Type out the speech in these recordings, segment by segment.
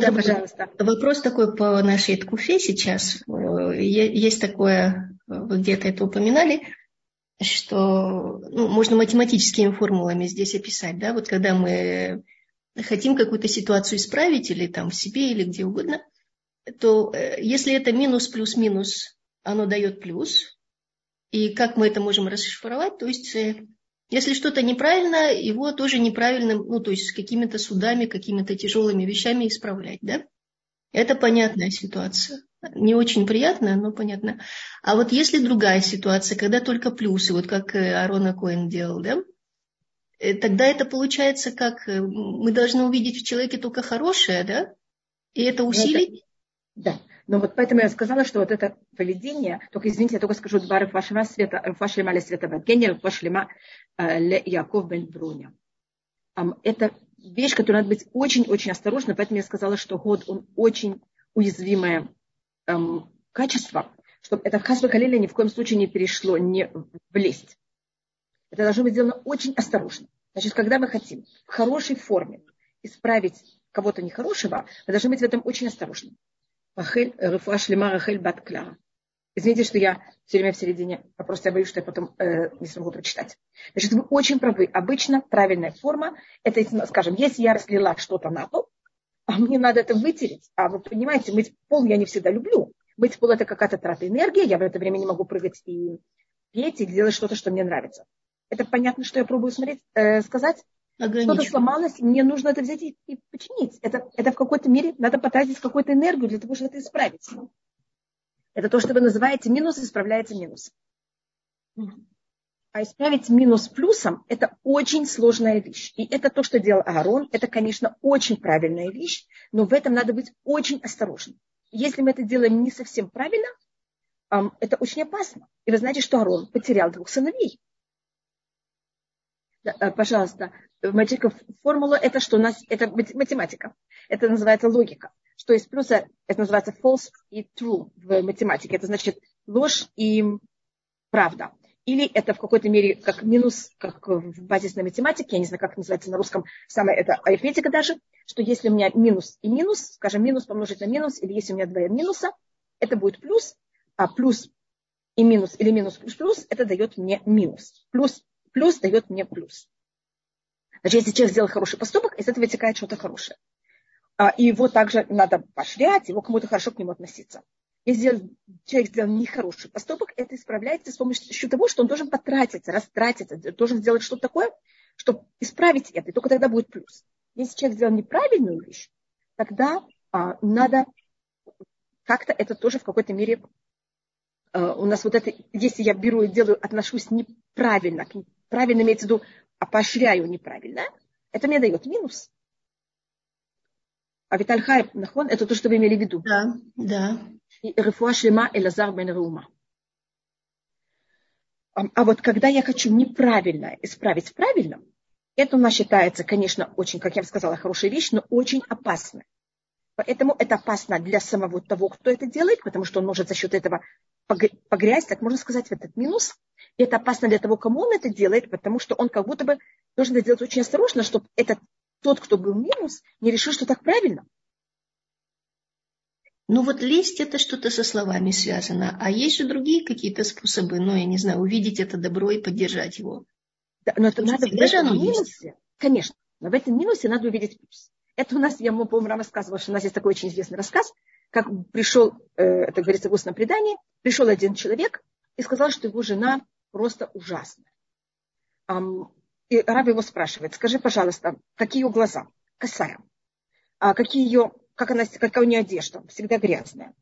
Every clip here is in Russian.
Да, пожалуйста. Вопрос такой по нашей ткуфе сейчас. Есть такое, вы где-то это упоминали, что ну, можно математическими формулами здесь описать, да, вот когда мы хотим какую-то ситуацию исправить или там в себе, или где угодно, то э, если это минус плюс минус, оно дает плюс. И как мы это можем расшифровать? То есть, э, если что-то неправильно, его тоже неправильным, ну, то есть с какими-то судами, какими-то тяжелыми вещами исправлять, да? Это понятная ситуация. Не очень приятная, но понятно. А вот если другая ситуация, когда только плюсы, вот как э, Арона Коэн делал, да? Тогда это получается как мы должны увидеть в человеке только хорошее, да? И это усилить? Да. Но вот поэтому я сказала, что вот это поведение, только извините, я только скажу два Рафашлема света, Рафашлема ле света Вагеня, Рафашлема э, ле Яков бен Бруня. Это вещь, которую надо быть очень-очень осторожно, поэтому я сказала, что год, он очень уязвимое эм, качество, чтобы это хасба халиля ни в коем случае не перешло, не влезть. Это должно быть сделано очень осторожно. Значит, когда мы хотим в хорошей форме исправить кого-то нехорошего, мы должны быть в этом очень осторожны. Рахель, Рефуа Шлема Рахель Бат Клара. Извините, что я все время в середине, а просто я боюсь, что я потом э, не смогу прочитать. Значит, вы очень правы. Обычно правильная форма, это, скажем, если я разлила что-то на пол, а мне надо это вытереть, а вы понимаете, мыть пол я не всегда люблю. Мыть пол это какая-то трата энергии, я в это время не могу прыгать и петь, и делать что-то, что мне нравится. Это понятно, что я пробую смотреть, э, сказать? Что-то сломалось, мне нужно это взять и, и починить. Это, это в какой-то мере надо потратить какую-то энергию для того, чтобы это исправить. Это то, что вы называете минус, исправляется минус. А исправить минус плюсом – это очень сложная вещь. И это то, что делал Аарон. Это, конечно, очень правильная вещь, но в этом надо быть очень осторожным. Если мы это делаем не совсем правильно, это очень опасно. И вы знаете, что Аарон потерял двух сыновей. Э, пожалуйста, формула это что у нас, это математика. Это называется логика. Что из плюса, это называется false и true в математике. Это значит ложь и правда. Или это в какой-то мере как минус, как в базисной математике, я не знаю, как называется на русском, самая это арифметика даже, что если у меня минус и минус, скажем, минус помножить на минус, или если у меня два минуса, это будет плюс, а плюс и минус или минус плюс плюс, это дает мне минус. Плюс плюс дает мне плюс. Значит, если человек сделал хороший поступок, из этого вытекает что-то хорошее. А, и его также надо поощрять, его кому-то хорошо к нему относиться. Если человек сделал нехороший поступок, это исправляется с помощью того, что он должен потратиться, растратиться, должен сделать что-то такое, чтобы исправить это, и только тогда будет плюс. Если человек сделал неправильную вещь, тогда а, надо как-то это тоже в какой-то мере а, у нас вот это, если я беру и делаю, отношусь неправильно, правильно имеется в виду, а поощряю неправильно, это мне дает минус. А Витальхай, нахон, это то, что вы имели в виду. Да, да. И Рефуа Шлема Элазар бен Рума. А вот когда я хочу неправильно исправить правильно, это у нас считается, конечно, очень, как я вам сказала, хорошая вещь, но очень опасно. Поэтому это опасно для самого того, кто это делает, потому что он может за счет этого погрязть, так можно сказать, в этот минус. И это опасно для того, кому он это делает, потому что он как будто бы должен это делать очень осторожно, чтобы этот, тот, кто был минус, не решил, что так правильно. Ну вот лесть это что-то со словами связано, а есть же другие какие-то способы, ну я не знаю, увидеть это добро и поддержать его. Да, но это надо в этом минусе, конечно, но в этом минусе надо увидеть плюс. Это у нас, я, по-моему, рассказывала, что у нас есть такой очень известный рассказ, как пришел, э, это говорится в устном предании, пришел один человек и сказал, что его жена просто ужасная. И раб его спрашивает, скажи, пожалуйста, какие ее глаза? Косая. А какие ее, как она, какая у нее одежда? Всегда грязная.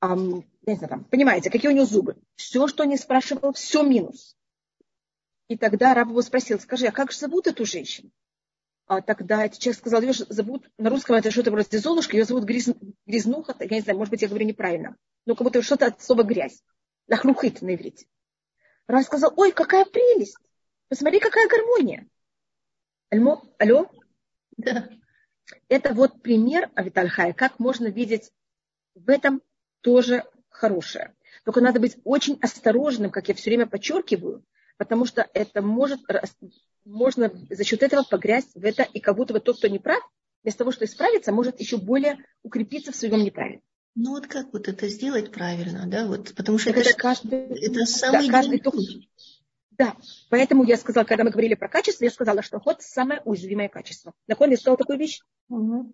А, не знаю, там, понимаете, какие у нее зубы? Все, что не спрашивал, все минус. И тогда раб его спросил, скажи, а как же зовут эту женщину? А тогда этот человек сказал, ее зовут, на русском это что-то вроде Золушка, ее зовут гряз, Грязнуха, я не знаю, может быть, я говорю неправильно. Ну, как будто что-то от слова грязь. Лахлухит на иврите. Рав сказал, ой, какая прелесть. Посмотри, какая гармония. Альмо, алло? Да. Это вот пример Авитальхая, как можно видеть в этом тоже хорошее. Только надо быть очень осторожным, как я все время подчеркиваю, потому что это может, можно за счет этого погрязть в это, и как будто бы тот, кто не прав, вместо того, чтобы исправиться, может еще более укрепиться в своем неправильном. Ну вот как вот это сделать правильно, да, вот, потому что это, это, каждый, это самый да, каждый только, да, поэтому я сказала, когда мы говорили про качество, я сказала, что ход самое уязвимое качество. Нахон я сказала такую вещь. Угу.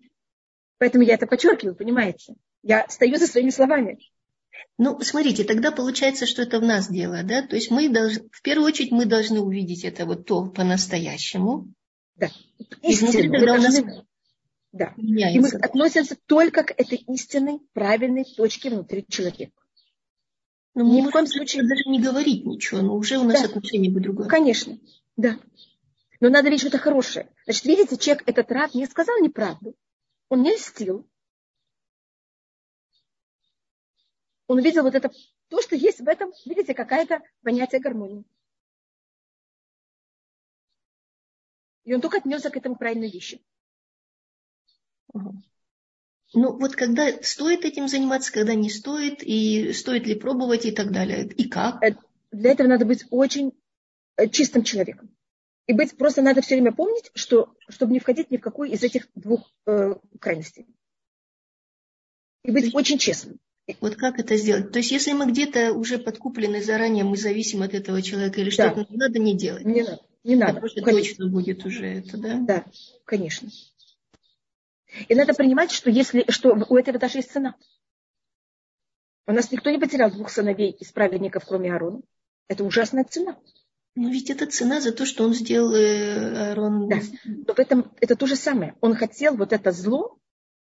Поэтому я это подчеркиваю, понимаете? Я стою за своими словами. Ну, смотрите, тогда получается, что это в нас дело, да? То есть мы должны, в первую очередь мы должны увидеть это вот то по-настоящему. Да. Истину. Мы должны, да. Меняется. И мы относимся только к этой истинной, правильной точке внутри человека. Но ну, Ни в коем случае даже не говорить ничего, но уже у нас да. отношение будет другое. Конечно, да. Но надо видеть что-то хорошее. Значит, видите, человек этот раб не сказал неправду. Он не льстил. Он увидел вот это, то, что есть в этом, видите, какая-то понятие гармонии. И он только отнесся к этому правильной вещи. Ну, вот когда стоит этим заниматься, когда не стоит, и стоит ли пробовать и так далее, и как? Э, для этого надо быть очень э, чистым человеком. И быть просто надо все время помнить, что, чтобы не входить ни в какую из этих двух э, крайностей. И быть есть, очень честным. Вот как это сделать? То есть, если мы где-то уже подкуплены заранее, мы зависим от этого человека или что-то, да. надо не делать. Не надо. Не надо. Потому что точно будет уже это, да? Да, конечно. И надо принимать, что, если, что у этого даже есть цена. У нас никто не потерял двух сыновей из праведников, кроме Аарона. Это ужасная цена. Но ведь это цена за то, что он сделал э, Аарон. Да. Но в этом это то же самое. Он хотел вот это зло,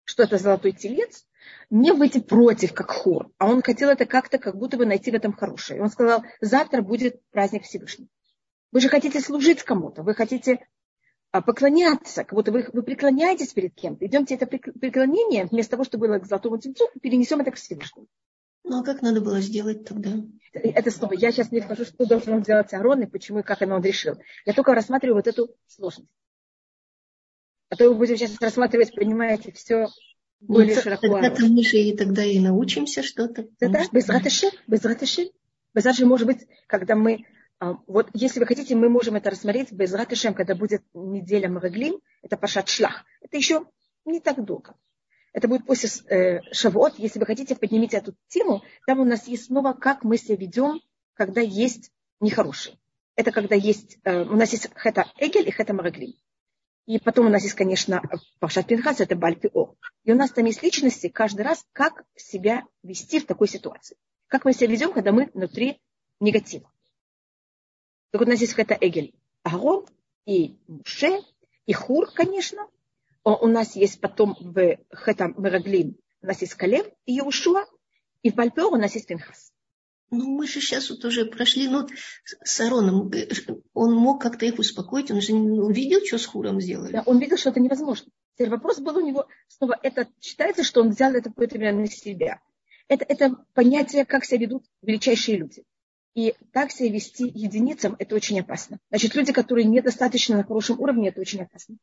что это золотой телец, не выйти против, как хор, а он хотел это как-то, как будто бы найти в этом хорошее. И он сказал, завтра будет праздник Всевышнего. Вы же хотите служить кому-то, вы хотите а, поклоняться, как будто вы, вы преклоняетесь перед кем-то. Идемте это преклонение, вместо того, чтобы было к золотому тельцу, перенесем это к Всевышнему. Ну, а как надо было сделать тогда? Это снова, я сейчас не скажу, что должен сделать Аарон и почему и как он решил. Я только рассматриваю вот эту сложность. А то мы будем сейчас рассматривать, понимаете, все более ну, широко. Тогда мы же и тогда и научимся что-то. Да, да, без ратыши, без ратыши, может быть, когда мы а, вот если вы хотите, мы можем это рассмотреть без ратышем, когда будет неделя Мараглим, это пашат шлах. Это еще не так долго. Это будет после э, Шавуот. Если вы хотите, поднимите эту тему. Там у нас есть снова, как мы себя ведем, когда есть нехорошие. Это когда есть, э, у нас есть хета Эгель и хета Мараглим. И потом у нас есть, конечно, Пашат Пинхас, это Бальпио. И у нас там есть личности каждый раз, как себя вести в такой ситуации. Как мы себя ведем, когда мы внутри негатива. Так вот у нас есть это Эгель Аарон и Муше, и Хур, конечно. У нас есть потом в Хетам Мераглим, у нас есть Калев и Иешуа, и в Бальпеор у нас есть Пинхас. Ну, мы же сейчас вот уже прошли, ну, с Ароном, он мог как-то их успокоить, он же он видел, что с Хуром сделали. Да, он видел, что это невозможно. Теперь вопрос был у него, снова, это считается, что он взял это какое-то время на себя. Это, это понятие, как себя ведут величайшие люди. И так себя вести единицам – это очень опасно. Значит, люди, которые недостаточно на хорошем уровне, это очень опасно.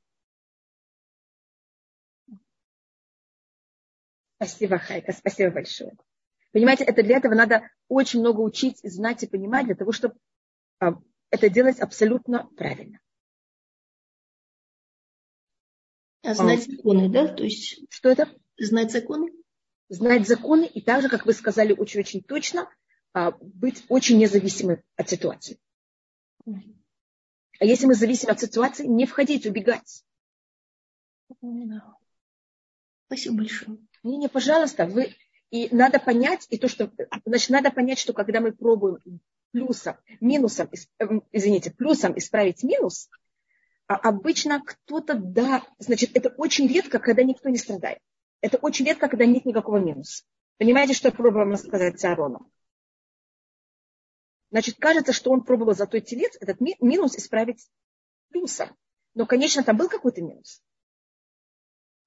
Спасибо, Хайка, спасибо большое. Понимаете, это для этого надо очень много учить, знать и понимать, для того, чтобы а, это делать абсолютно правильно. А знать законы, да? То есть что это? Знать законы? Знать законы и также, как вы сказали очень-очень точно, а, быть очень независимым от ситуации. А если мы зависим от ситуации, не входить, убегать. Спасибо большое. Не, не, пожалуйста, вы и надо понять, и то, что, значит, надо понять, что когда мы пробуем плюсом, минусом, эм, извините, плюсом исправить минус, а обычно кто-то, да, значит, это очень редко, когда никто не страдает. Это очень редко, когда нет никакого минуса. Понимаете, что я пробовала сказать Аарону? Значит, кажется, что он пробовал золотой телец этот минус исправить плюсом. Но, конечно, там был какой-то минус.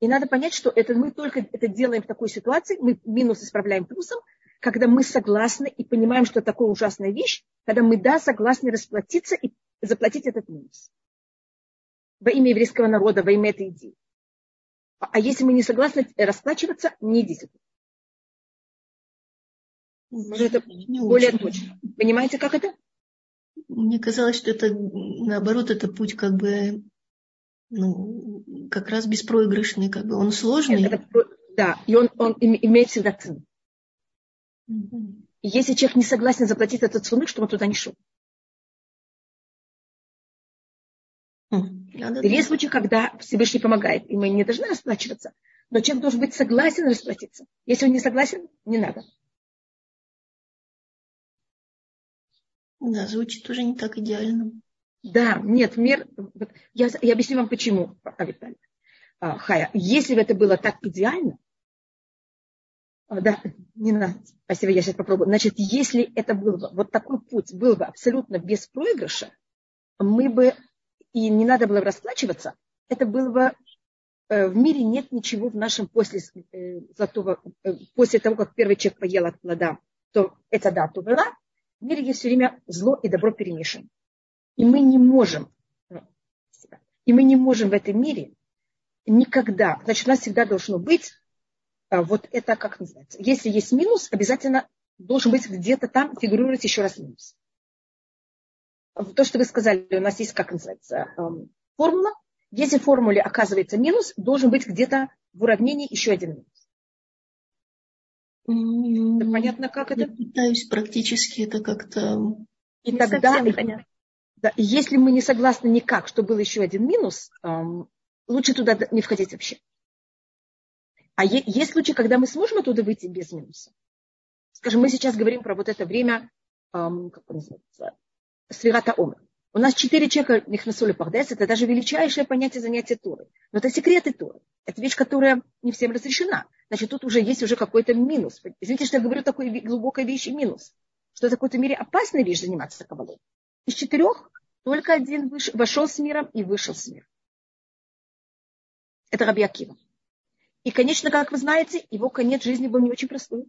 И надо понять, что это мы только это делаем в такой ситуации, мы минус исправляем плюсом, когда мы согласны и понимаем, что такая ужасная вещь, когда мы, да, согласны расплатиться и заплатить этот минус. Во имя еврейского народа, во имя этой идеи. А если мы не согласны расплачиваться, не идите туда. Может, это не более очень. точно. Понимаете, как это? Мне казалось, что это, наоборот, это путь как бы Ну, как раз беспроигрышный, как бы он сложный. Это, да, и он, он имеет всегда цену. И если человек не согласен заплатить этот цену, чтобы он туда не шел. Есть случаи, когда Всевышний помогает, и мы не должны расплачиваться. Но человек должен быть согласен расплатиться. Если он не согласен, не надо. Да, звучит уже не так идеально. Да, нет, мир... Я, я объясню вам почему, Авиталь. А, Хая, если бы это было так идеально, а, да, не надо, спасибо, я сейчас попробую. Значит, если это был бы, вот такой путь был бы абсолютно без проигрыша, мы бы, и не надо было бы расплачиваться, это было бы, э, в мире нет ничего в нашем после, э, золотого, э, после того, как первый человек поел от плода, то это да, то была, в мире есть все время зло и добро перемешано. И мы не можем, и мы не можем в этом мире никогда, значит, у нас всегда должно быть а, вот это, как называется, если есть минус, обязательно должен быть где-то там фигурировать еще раз минус. То, что вы сказали, у нас есть, как называется, эм, формула. Если в формуле оказывается минус, должен быть где-то в уравнении еще один минус. Это понятно, как это? Я пытаюсь практически это как-то... И не тогда, понятно. Да, если мы не согласны никак, что был еще один минус, эм, лучше туда не входить вообще. А е- есть случаи, когда мы сможем оттуда выйти без минуса. Скажем, мы сейчас говорим про вот это время, эм, как он называется, свирата омер. У нас четыре человека них на соли пардес, это даже величайшее понятие занятия Туры. Но это секреты Туры. Это вещь, которая не всем разрешена. Значит, тут уже есть уже какой-то минус. Извините, что я говорю такой глубокой вещи минус. Что это в какой-то мере опасная вещь заниматься кабалой. Из четырех только один выш... вошел с миром и вышел с миром. Это Раби Акива. И, конечно, как вы знаете, его конец жизни был не очень простой.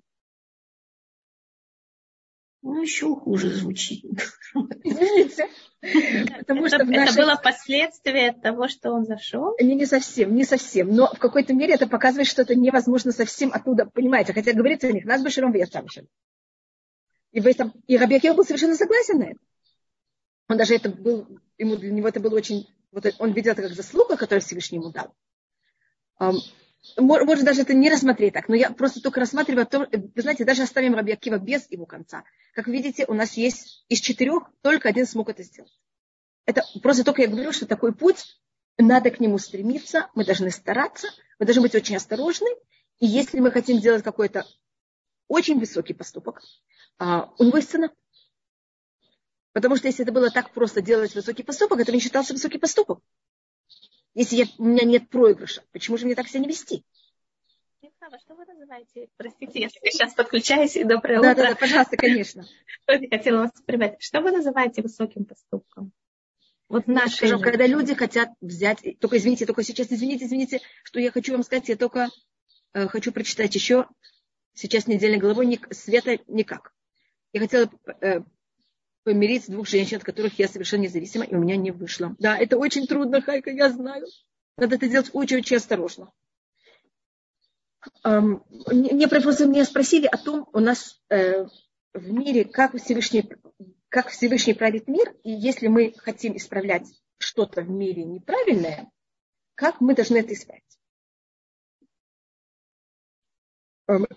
Ну, еще хуже звучит. Извините. Потому это, что нашей... это было последствие того, что он зашел? Не, не совсем, не совсем. Но в какой-то мере это показывает, что это невозможно совсем оттуда, понимаете. Хотя говорится о них, нас бы шером И, в этом, и Раби Акива был совершенно согласен на это. Он даже это был, ему, для него это было очень, вот он видел это как заслуга, которую Всевышний ему дал. Может, даже это не рассмотреть так, но я просто только рассматриваю то, вы знаете, даже оставим Раби Акива без его конца. Как видите, у нас есть из четырех, только один смог это сделать. Это просто только я говорю, что такой путь, надо к нему стремиться, мы должны стараться, мы должны быть очень осторожны. И если мы хотим сделать какой-то очень высокий поступок, а, у него есть цена. Потому что если это было так просто делать высокий поступок, это не считался высокий поступок. Если я, у меня нет проигрыша, почему же мне так себя не вести? что вы называете? Простите, я сейчас подключаюсь, и доброе да, утро. Да, да, пожалуйста, конечно. Хотела вас привет. Что вы называете высоким поступком? Вот в нашей Скажу, когда люди хотят взять, только извините, только сейчас, извините, извините, что я хочу вам сказать, я только э, хочу прочитать еще, сейчас недельной головой, ни, света никак. Я хотела э, помирить двух женщин, от которых я совершенно независима, и у меня не вышло. Да, это очень трудно, Хайка, я знаю. Надо это делать очень-очень осторожно. Мне просто меня спросили о том, у нас э, в мире, как Всевышний, как Всевышний правит мир, и если мы хотим исправлять что-то в мире неправильное, как мы должны это исправить?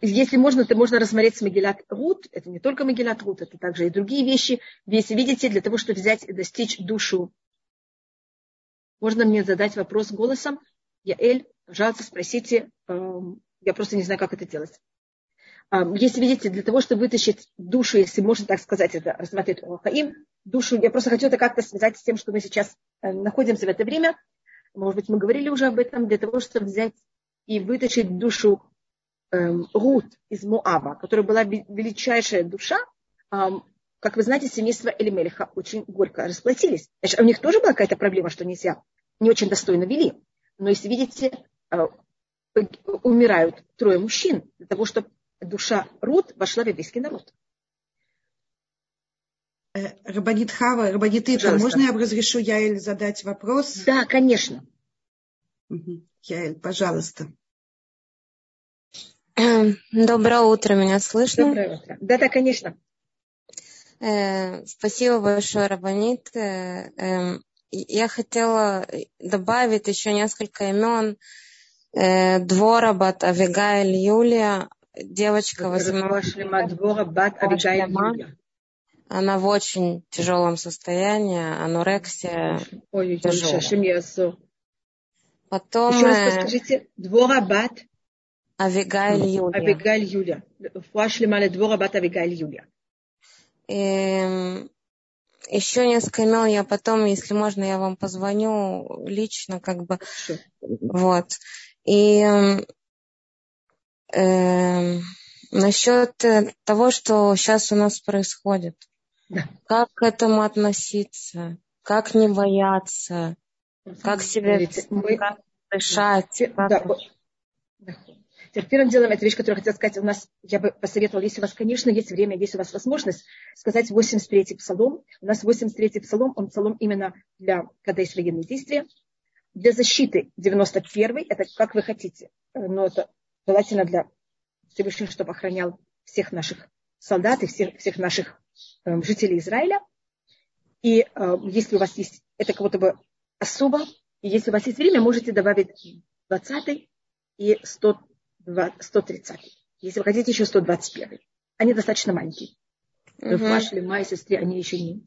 Если можно, то можно рассмотреть Магилат Рут. Это не только Магилат Рут, это также и другие вещи. Если видите, для того, чтобы взять достичь душу, можно мне задать вопрос голосом? Я Эль, пожалуйста, спросите. Эм, я просто не знаю, как это делать. Эм, если видите, для того, чтобы вытащить душу, если можно так сказать, это рассмотреть Хаим, душу, я просто хочу это как-то связать с тем, что мы сейчас э, находимся в это время. Может быть, мы говорили уже об этом, для того, чтобы взять и вытащить душу эм, Рут из Муава, которая была величайшая душа, эм, как вы знаете, семейство Элимелиха очень горько расплатились. Значит, у них тоже была какая-то проблема, что нельзя, не очень достойно вели. Но если видите, э, умирают трое мужчин для того, чтобы душа Рут вошла в еврейский народ. Э, Рабанит Хава, Рабанит Итра, можно я разрешу Яэль задать вопрос? Да, конечно. Яэль, пожалуйста. Эм, доброе утро, меня слышно? Доброе утро. Да, да, конечно. Э, спасибо большое, Рабанит. Э, эм, я хотела добавить еще несколько имен. Э, Двора Бат Авигаэль Юлия, девочка 18 Она в очень тяжелом состоянии, анорексия. Ой, тяжелая. Потом... Еще раз скажите, Двора Бат Авигаэль Юлия. Авигаэль Юлия. Фуашлима Двора Бат Авигаэль Юлия. Эм, еще несколько имен я потом, если можно, я вам позвоню лично, как бы. Хорошо. Вот. И э, насчет того, что сейчас у нас происходит. Да. Как к этому относиться? Как не бояться? Как себя мы... как дышать? Да. Как... Теперь первым делом, эта вещь, которую я хотела сказать, у нас, я бы посоветовала, если у вас, конечно, есть время, есть у вас возможность, сказать 83-й псалом. У нас 83-й псалом, он псалом именно для, когда есть военные действия. Для защиты 91-й, это как вы хотите, э, но это желательно для Всевышнего, чтобы охранял всех наших солдат и всех, всех наших э, жителей Израиля. И э, если у вас есть, это как будто бы особо, и если у вас есть время, можете добавить 20 и 100, 130. Если вы хотите, еще 121. Они достаточно маленькие. Угу. Шлема и сестре, они еще не.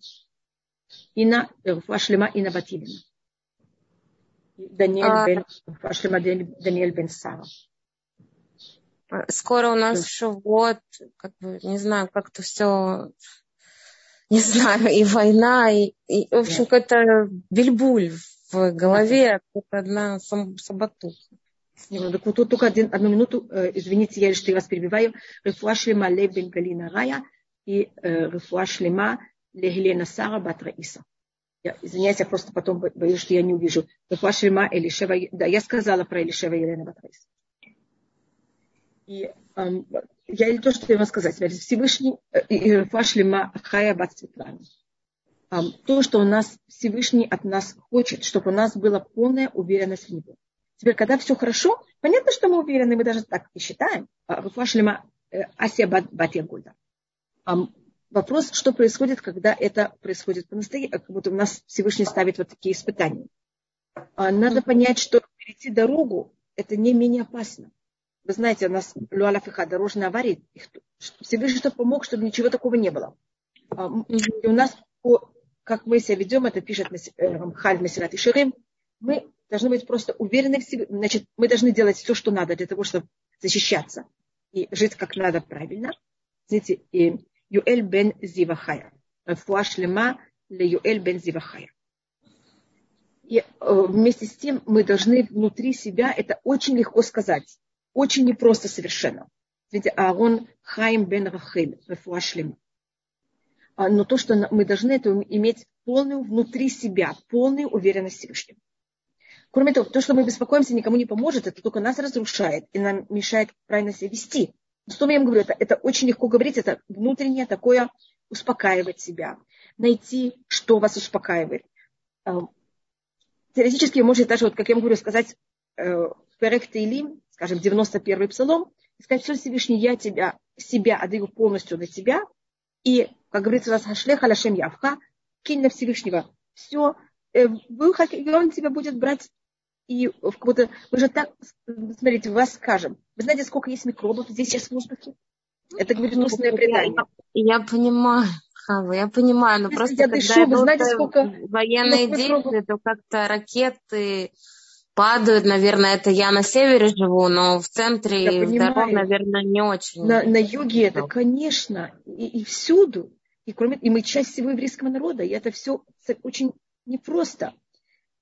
Ина, Руфа Шлема и Батилина. Даниэль а... бен, Даниэль бен Сара. Скоро у нас шавот, как бы, не знаю, как-то все, не знаю, и война, и, и в общем, да. какой-то бельбуль в голове, как одна саботуха. Так вот тут только один, одну минуту, э, извините, я что я вас перебиваю. Рефуа шлема лев бен Галина Рая и э, рефуа шлема лехелена Сара бат Раиса. Я, извиняюсь, я просто потом боюсь, что я не увижу. Рефуа шлема Элишева, да, я сказала про Элишева Елена бат Раиса. И эм, я не то, что я вам сказать. Всевышний, э, рефуа шлема Хая бат Светлана. Эм, то, что у нас Всевышний от нас хочет, чтобы у нас была полная уверенность в Него. Теперь, когда все хорошо, понятно, что мы уверены, мы даже так и считаем. Руфашлема э, Асия Батьягульда. Вопрос, что происходит, когда это происходит по-настоящему, как будто у нас Всевышний ставит вот такие испытания. А, надо понять, что перейти дорогу – это не менее опасно. Вы знаете, у нас Луалафиха, дорожная авария, Всевышний что помог, чтобы ничего такого не было. И у нас, как мы себя ведем, это пишет Хамхаль э, Месират и Ширим, мы должны быть просто уверены в себе. Значит, мы должны делать все, что надо для того, чтобы защищаться и жить как надо правильно. Знаете, Юэль бен Зивахая. Фуашлема ле Юэль бен Зивахая. И э, вместе с тем мы должны внутри себя, это очень легко сказать, очень непросто совершенно. Знаете, Аарон Хайм бен Рахель, Фуашлема. А, но то, что мы должны это иметь полную внутри себя, полную уверенность в Всевышнем. Кроме того, то, что мы беспокоимся, никому не поможет, это только нас разрушает и нам мешает правильно себя вести. Что я им говорю, это, это очень легко говорить, это внутреннее такое успокаивать себя, найти, что вас успокаивает. Эм, теоретически вы можете даже, вот, как я говорю, сказать э, Перек Тейлим, скажем, 91-й псалом, сказать, все Всевышний, я тебя, себя отдаю полностью на тебя, и, как говорится у нас, Хашлех Алашем Явха, кинь на Всевышнего все, э, он тебя будет брать и в каком-то... Мы же так, смотрите, вас скажем. Вы знаете, сколько есть микробов здесь сейчас в воздухе? Это говорит устное предание. Я, я понимаю, Хава, я понимаю, но Если просто я когда дышу, вы знаете, сколько военные действия, то как-то ракеты падают, наверное, это я на севере живу, но в центре дорог, наверное, не очень. На, на юге это, конечно, и, и всюду. И, кроме, и мы часть всего еврейского народа, и это все очень непросто.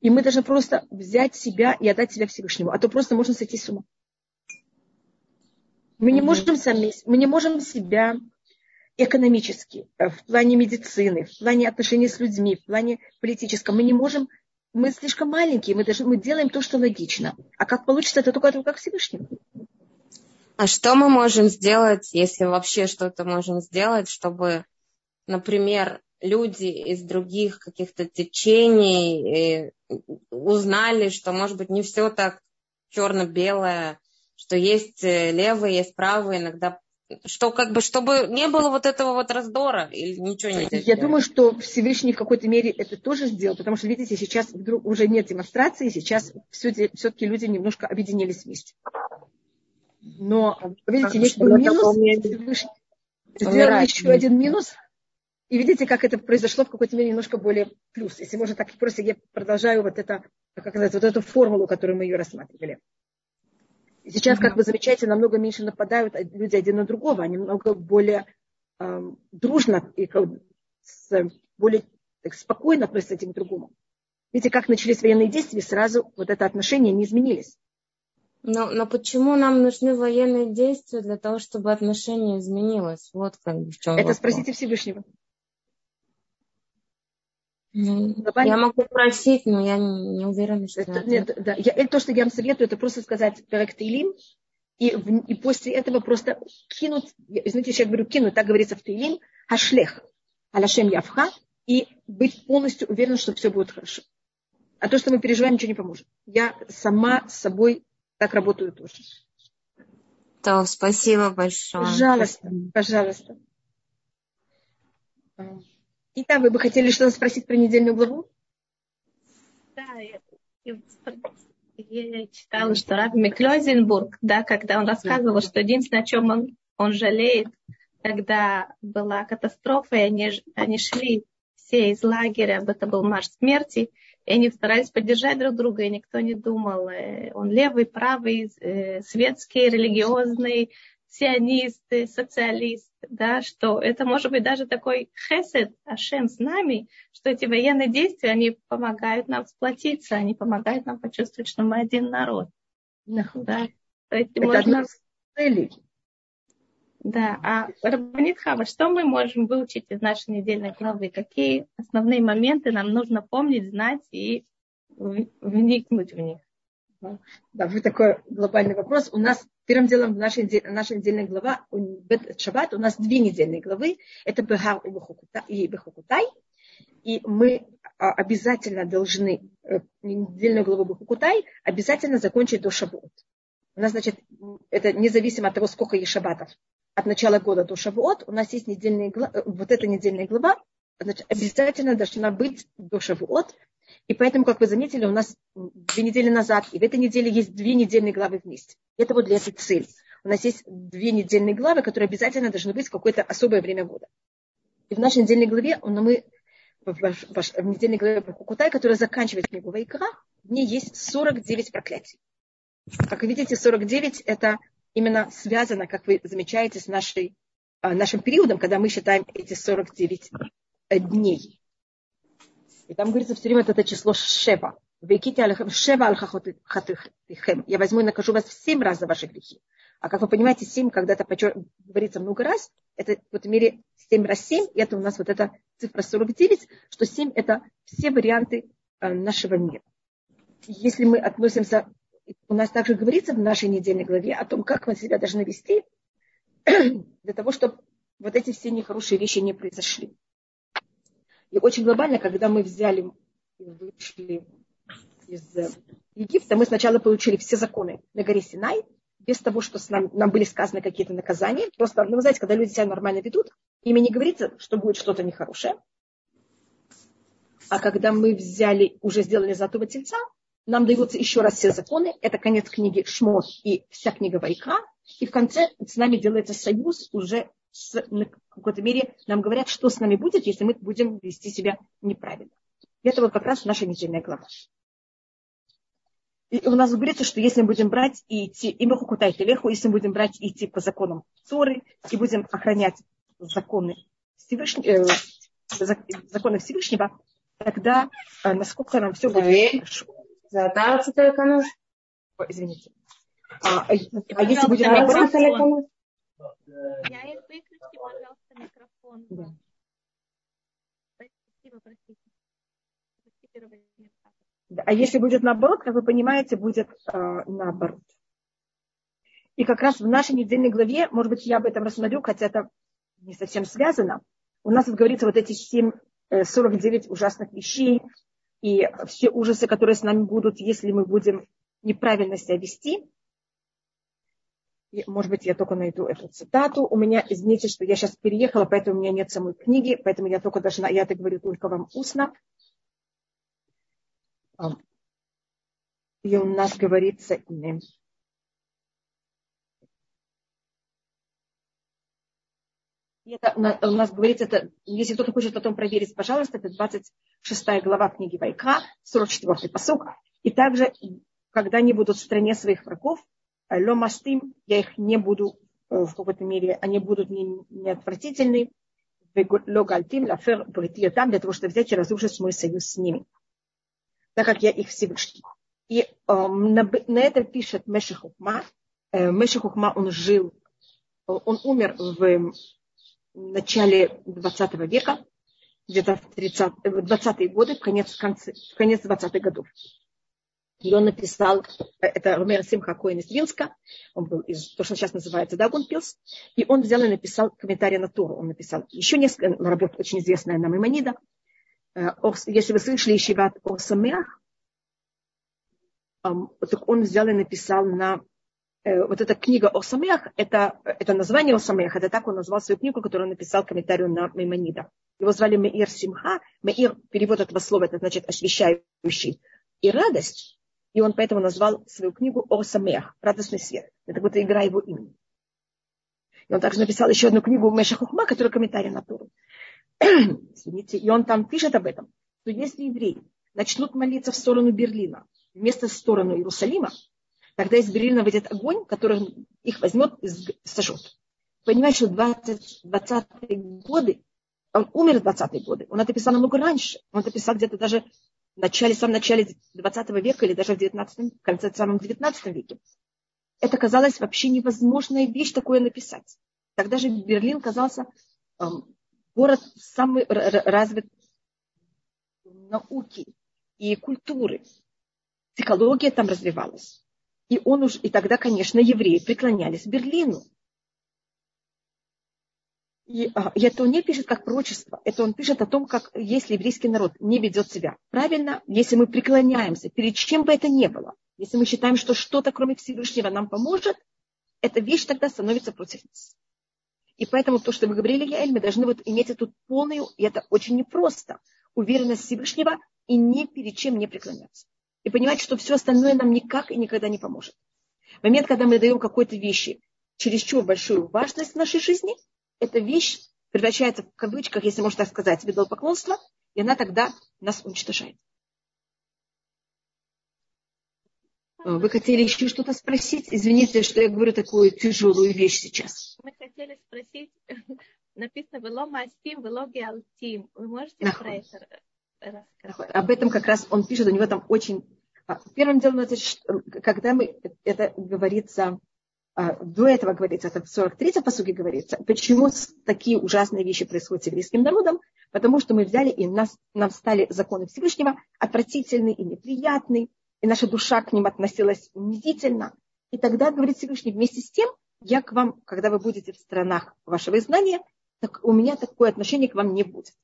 И мы должны просто взять себя и отдать себя Всевышнему. А то просто можно сойти с ума. Мы не можем сами, мы не можем себя экономически, э, в плане медицины, в плане отношений с людьми, в плане политическом. Мы не можем, мы слишком маленькие, мы, даже, мы делаем то, что логично. А как получится, это только как Всевышнему. А что мы можем сделать, если вообще что-то можем сделать, чтобы, например, люди из других каких-то течений узнали, что, может быть, не все так черно-белое, что есть э, левые, есть правые, иногда. Что как бы, чтобы не было вот этого вот раздора или ничего не Я думаю, что Всевышний в какой-то мере это тоже сделал, потому что, видите, сейчас вдруг уже нет демонстрации, сейчас все-таки люди немножко объединились вместе. Но, видите, есть был минус, сделал еще один минус, и видите, как это произошло в какой-то мере немножко более плюс. Если можно так просто я продолжаю вот это, как сказать, вот эту формулу, которую мы ее рассматривали. Сейчас, как вы замечаете, намного меньше нападают люди один на другого, они намного более э, дружно и с, более так, спокойно относятся один к другому. Видите, как начались военные действия, сразу вот это отношение не изменились. Но, но почему нам нужны военные действия для того, чтобы отношение изменилось? Вот как бы в чем Это вопрос. спросите Всевышнего. Я могу просить, но я не, не уверена, что это. Нет, да. Я, это то, что я вам советую, это просто сказать проект Илим, и, и после этого просто кинуть, знаете, я говорю кинуть, так говорится в Тейлим, ашлех, алашем явха, и быть полностью уверен, что все будет хорошо. А то, что мы переживаем, ничего не поможет. Я сама с собой так работаю тоже. То, спасибо большое. Пожалуйста, спасибо. пожалуйста. Итак, вы бы хотели что-то спросить про недельную главу? Да, я, я читала, что Раб Миклёзенбург, да, когда он рассказывал, что единственное, о чем он, он жалеет, когда была катастрофа, и они, они шли все из лагеря, это был марш смерти, и они старались поддержать друг друга, и никто не думал, э, он левый, правый, э, светский, религиозный, сионисты, социалисты, да, что это может быть даже такой хесед, ашем с нами, что эти военные действия, они помогают нам сплотиться, они помогают нам почувствовать, что мы один народ. Да. То есть это можно... цели. Да, а Рабанит Хава, что мы можем выучить из нашей недельной главы? Какие основные моменты нам нужно помнить, знать и вникнуть в них? Да, вы такой глобальный вопрос. У нас первым делом в нашей, наша недельная глава Шаббат у нас две недельные главы. Это Бехар и Бехукутай. И мы а, обязательно должны э, недельную главу Бехукутай обязательно закончить до Шаббат. У нас, значит, это независимо от того, сколько есть шаббатов. От начала года до Шавуот у нас есть недельная глава, э, вот эта недельная глава, значит, обязательно должна быть до Шавуот, и поэтому, как вы заметили, у нас две недели назад, и в этой неделе есть две недельные главы вместе. Это вот для этой цели. У нас есть две недельные главы, которые обязательно должны быть в какое-то особое время года. И в нашей недельной главе мы в, недельной главе Кукутай, которая заканчивает книгу Вайкра, в ней есть 49 проклятий. Как вы видите, 49 это именно связано, как вы замечаете, с нашей, а, нашим периодом, когда мы считаем эти 49 дней. И там говорится все время это число Шева. Веките алехем Шева алхахотихем. Я возьму и накажу вас в семь раз за ваши грехи. А как вы понимаете, семь, когда это говорится много раз, это в этом мире семь раз семь, и это у нас вот эта цифра 49, что семь это все варианты э, нашего мира. Если мы относимся, у нас также говорится в нашей недельной главе о том, как мы себя должны вести, для того, чтобы вот эти все нехорошие вещи не произошли. И очень глобально, когда мы взяли и вышли из Египта, мы сначала получили все законы на горе Синай, без того, что с нам, нам были сказаны какие-то наказания. Просто, ну, вы знаете, когда люди себя нормально ведут, ими не говорится, что будет что-то нехорошее. А когда мы взяли, уже сделали золотого тельца, нам даются еще раз все законы. Это конец книги Шмот и вся книга Вайка. И в конце с нами делается союз уже с, в какой-то мере нам говорят, что с нами будет, если мы будем вести себя неправильно. Это вот как раз наша недельная глава. И у нас говорится, что если мы будем брать и идти, и Махукутай Телеху, если мы будем брать и идти по законам Торы, и будем охранять законы Всевышнего, э, законы Всевышнего, тогда э, насколько нам все будет хорошо. Извините. А, а если будем наоборот... Я их выключи, пожалуйста, микрофон. Да. Спасибо, простите. А если будет наоборот, как вы понимаете, будет э, наоборот. И как раз в нашей недельной главе, может быть, я об этом рассмотрю, хотя это не совсем связано. У нас вот говорится вот эти 7, 49 э, ужасных вещей и все ужасы, которые с нами будут, если мы будем неправильно себя вести. Может быть, я только найду эту цитату. У меня, извините, что я сейчас переехала, поэтому у меня нет самой книги, поэтому я только должна, я это говорю только вам устно. И у нас говорится имя. это, у нас говорится, это, если кто-то хочет потом проверить, пожалуйста, это 26 глава книги Вайка, 44 посок. И также, когда они будут в стране своих врагов, ломастим, я их не буду э, в какой-то мере, они будут не, не отвратительны, логальтим, лафер, там, для того, чтобы взять и разрушить мой союз с ними, так как я их Всевышний. И э, на, на это пишет Мешехухма. Э, Мешехухма, он жил, он умер в в начале 20 века, где-то в 30, 20-е годы, в конец, конце, в конец 20-х годов. Он написал, это Ромер Симха Коин из Винска, он был из, то, что сейчас называется Дагунпилс, и он взял и написал комментарий на Туру. Он написал еще несколько работ, очень известная на Маймонида. Э, если вы слышали Ишиват Орсамеах, так он взял и написал на Э, вот эта книга о Самех, это, это название о Самех, это так он назвал свою книгу, которую он написал комментарию на Маймонида. Его звали Меир Симха. Меир, перевод этого слова, это значит освещающий. И радость. И он поэтому назвал свою книгу о Самех, радостный свет. Это вот игра его имени. И он также написал еще одну книгу Меша Хухма, которая комментарий на Туру. Извините. И он там пишет об этом, что если евреи начнут молиться в сторону Берлина вместо в сторону Иерусалима, Тогда из Берлина выйдет огонь, который их возьмет и сожжет. Понимаете, что 20, 20-е годы, он умер в 20-е годы, он это писал намного раньше. Он это писал где-то даже в начале, в самом начале 20 века или даже в 19, в конце самом 19 веке. Это казалось вообще невозможная вещь такое написать. Тогда же Берлин казался эм, город самый развит науки и культуры. Психология там развивалась. И, он уж, и тогда, конечно, евреи преклонялись Берлину. И, а, и это он не пишет как пророчество, это он пишет о том, как если еврейский народ не ведет себя правильно, если мы преклоняемся перед чем бы это ни было, если мы считаем, что что-то кроме Всевышнего нам поможет, эта вещь тогда становится против нас. И поэтому то, что вы говорили, Яэль, мы должны вот иметь эту полную, и это очень непросто, уверенность Всевышнего и ни перед чем не преклоняться и понимать, что все остальное нам никак и никогда не поможет. В момент, когда мы даем какой-то вещи чересчур большую важность в нашей жизни, эта вещь превращается в кавычках, если можно так сказать, в идолопоклонство, и она тогда нас уничтожает. Вы хотели еще что-то спросить? Извините, что я говорю такую тяжелую вещь сейчас. Мы хотели спросить, написано «Вело мастим, вело геалтим». Вы можете про это об этом как раз он пишет, у него там очень... А, первым делом, это, когда мы, это говорится, до этого говорится, это в 43-м посуге говорится, почему такие ужасные вещи происходят с еврейским народом, потому что мы взяли и нас, нам стали законы Всевышнего отвратительны и неприятны, и наша душа к ним относилась унизительно. И тогда, говорит Всевышний, вместе с тем, я к вам, когда вы будете в странах вашего изгнания, так у меня такое отношение к вам не будет.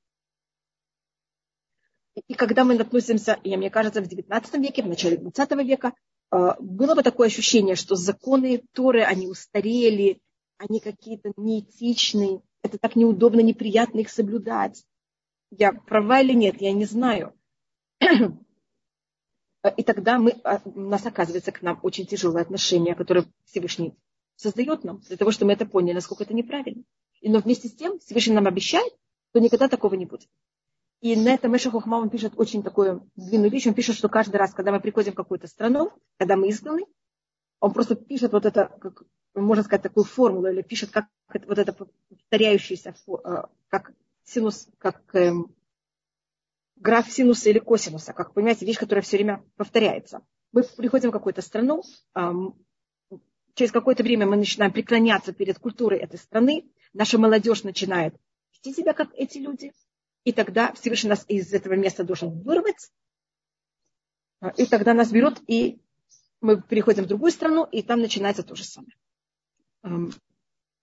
И когда мы относимся, я, мне кажется, в XIX веке, в начале XX века, было бы такое ощущение, что законы Торы, они устарели, они какие-то неэтичные, это так неудобно, неприятно их соблюдать. Я права или нет, я не знаю. И тогда мы, а, у нас оказывается к нам очень тяжелое отношение, которое Всевышний создает нам, для того, чтобы мы это поняли, насколько это неправильно. И, но вместе с тем Всевышний нам обещает, что никогда такого не будет. И на этом Эша Хохма он пишет очень такую длинную вещь. Он пишет, что каждый раз, когда мы приходим в какую-то страну, когда мы изгнаны, он просто пишет вот это, как, можно сказать, такую формулу, или пишет как вот это повторяющийся, э, как синус, как эм, граф синуса или косинуса, как, понимаете, вещь, которая все время повторяется. Мы приходим в какую-то страну, эм, через какое-то время мы начинаем преклоняться перед культурой этой страны, наша молодежь начинает вести себя как эти люди – и тогда Всевышний нас из этого места должен вырвать, и тогда нас берут, и мы переходим в другую страну, и там начинается то же самое.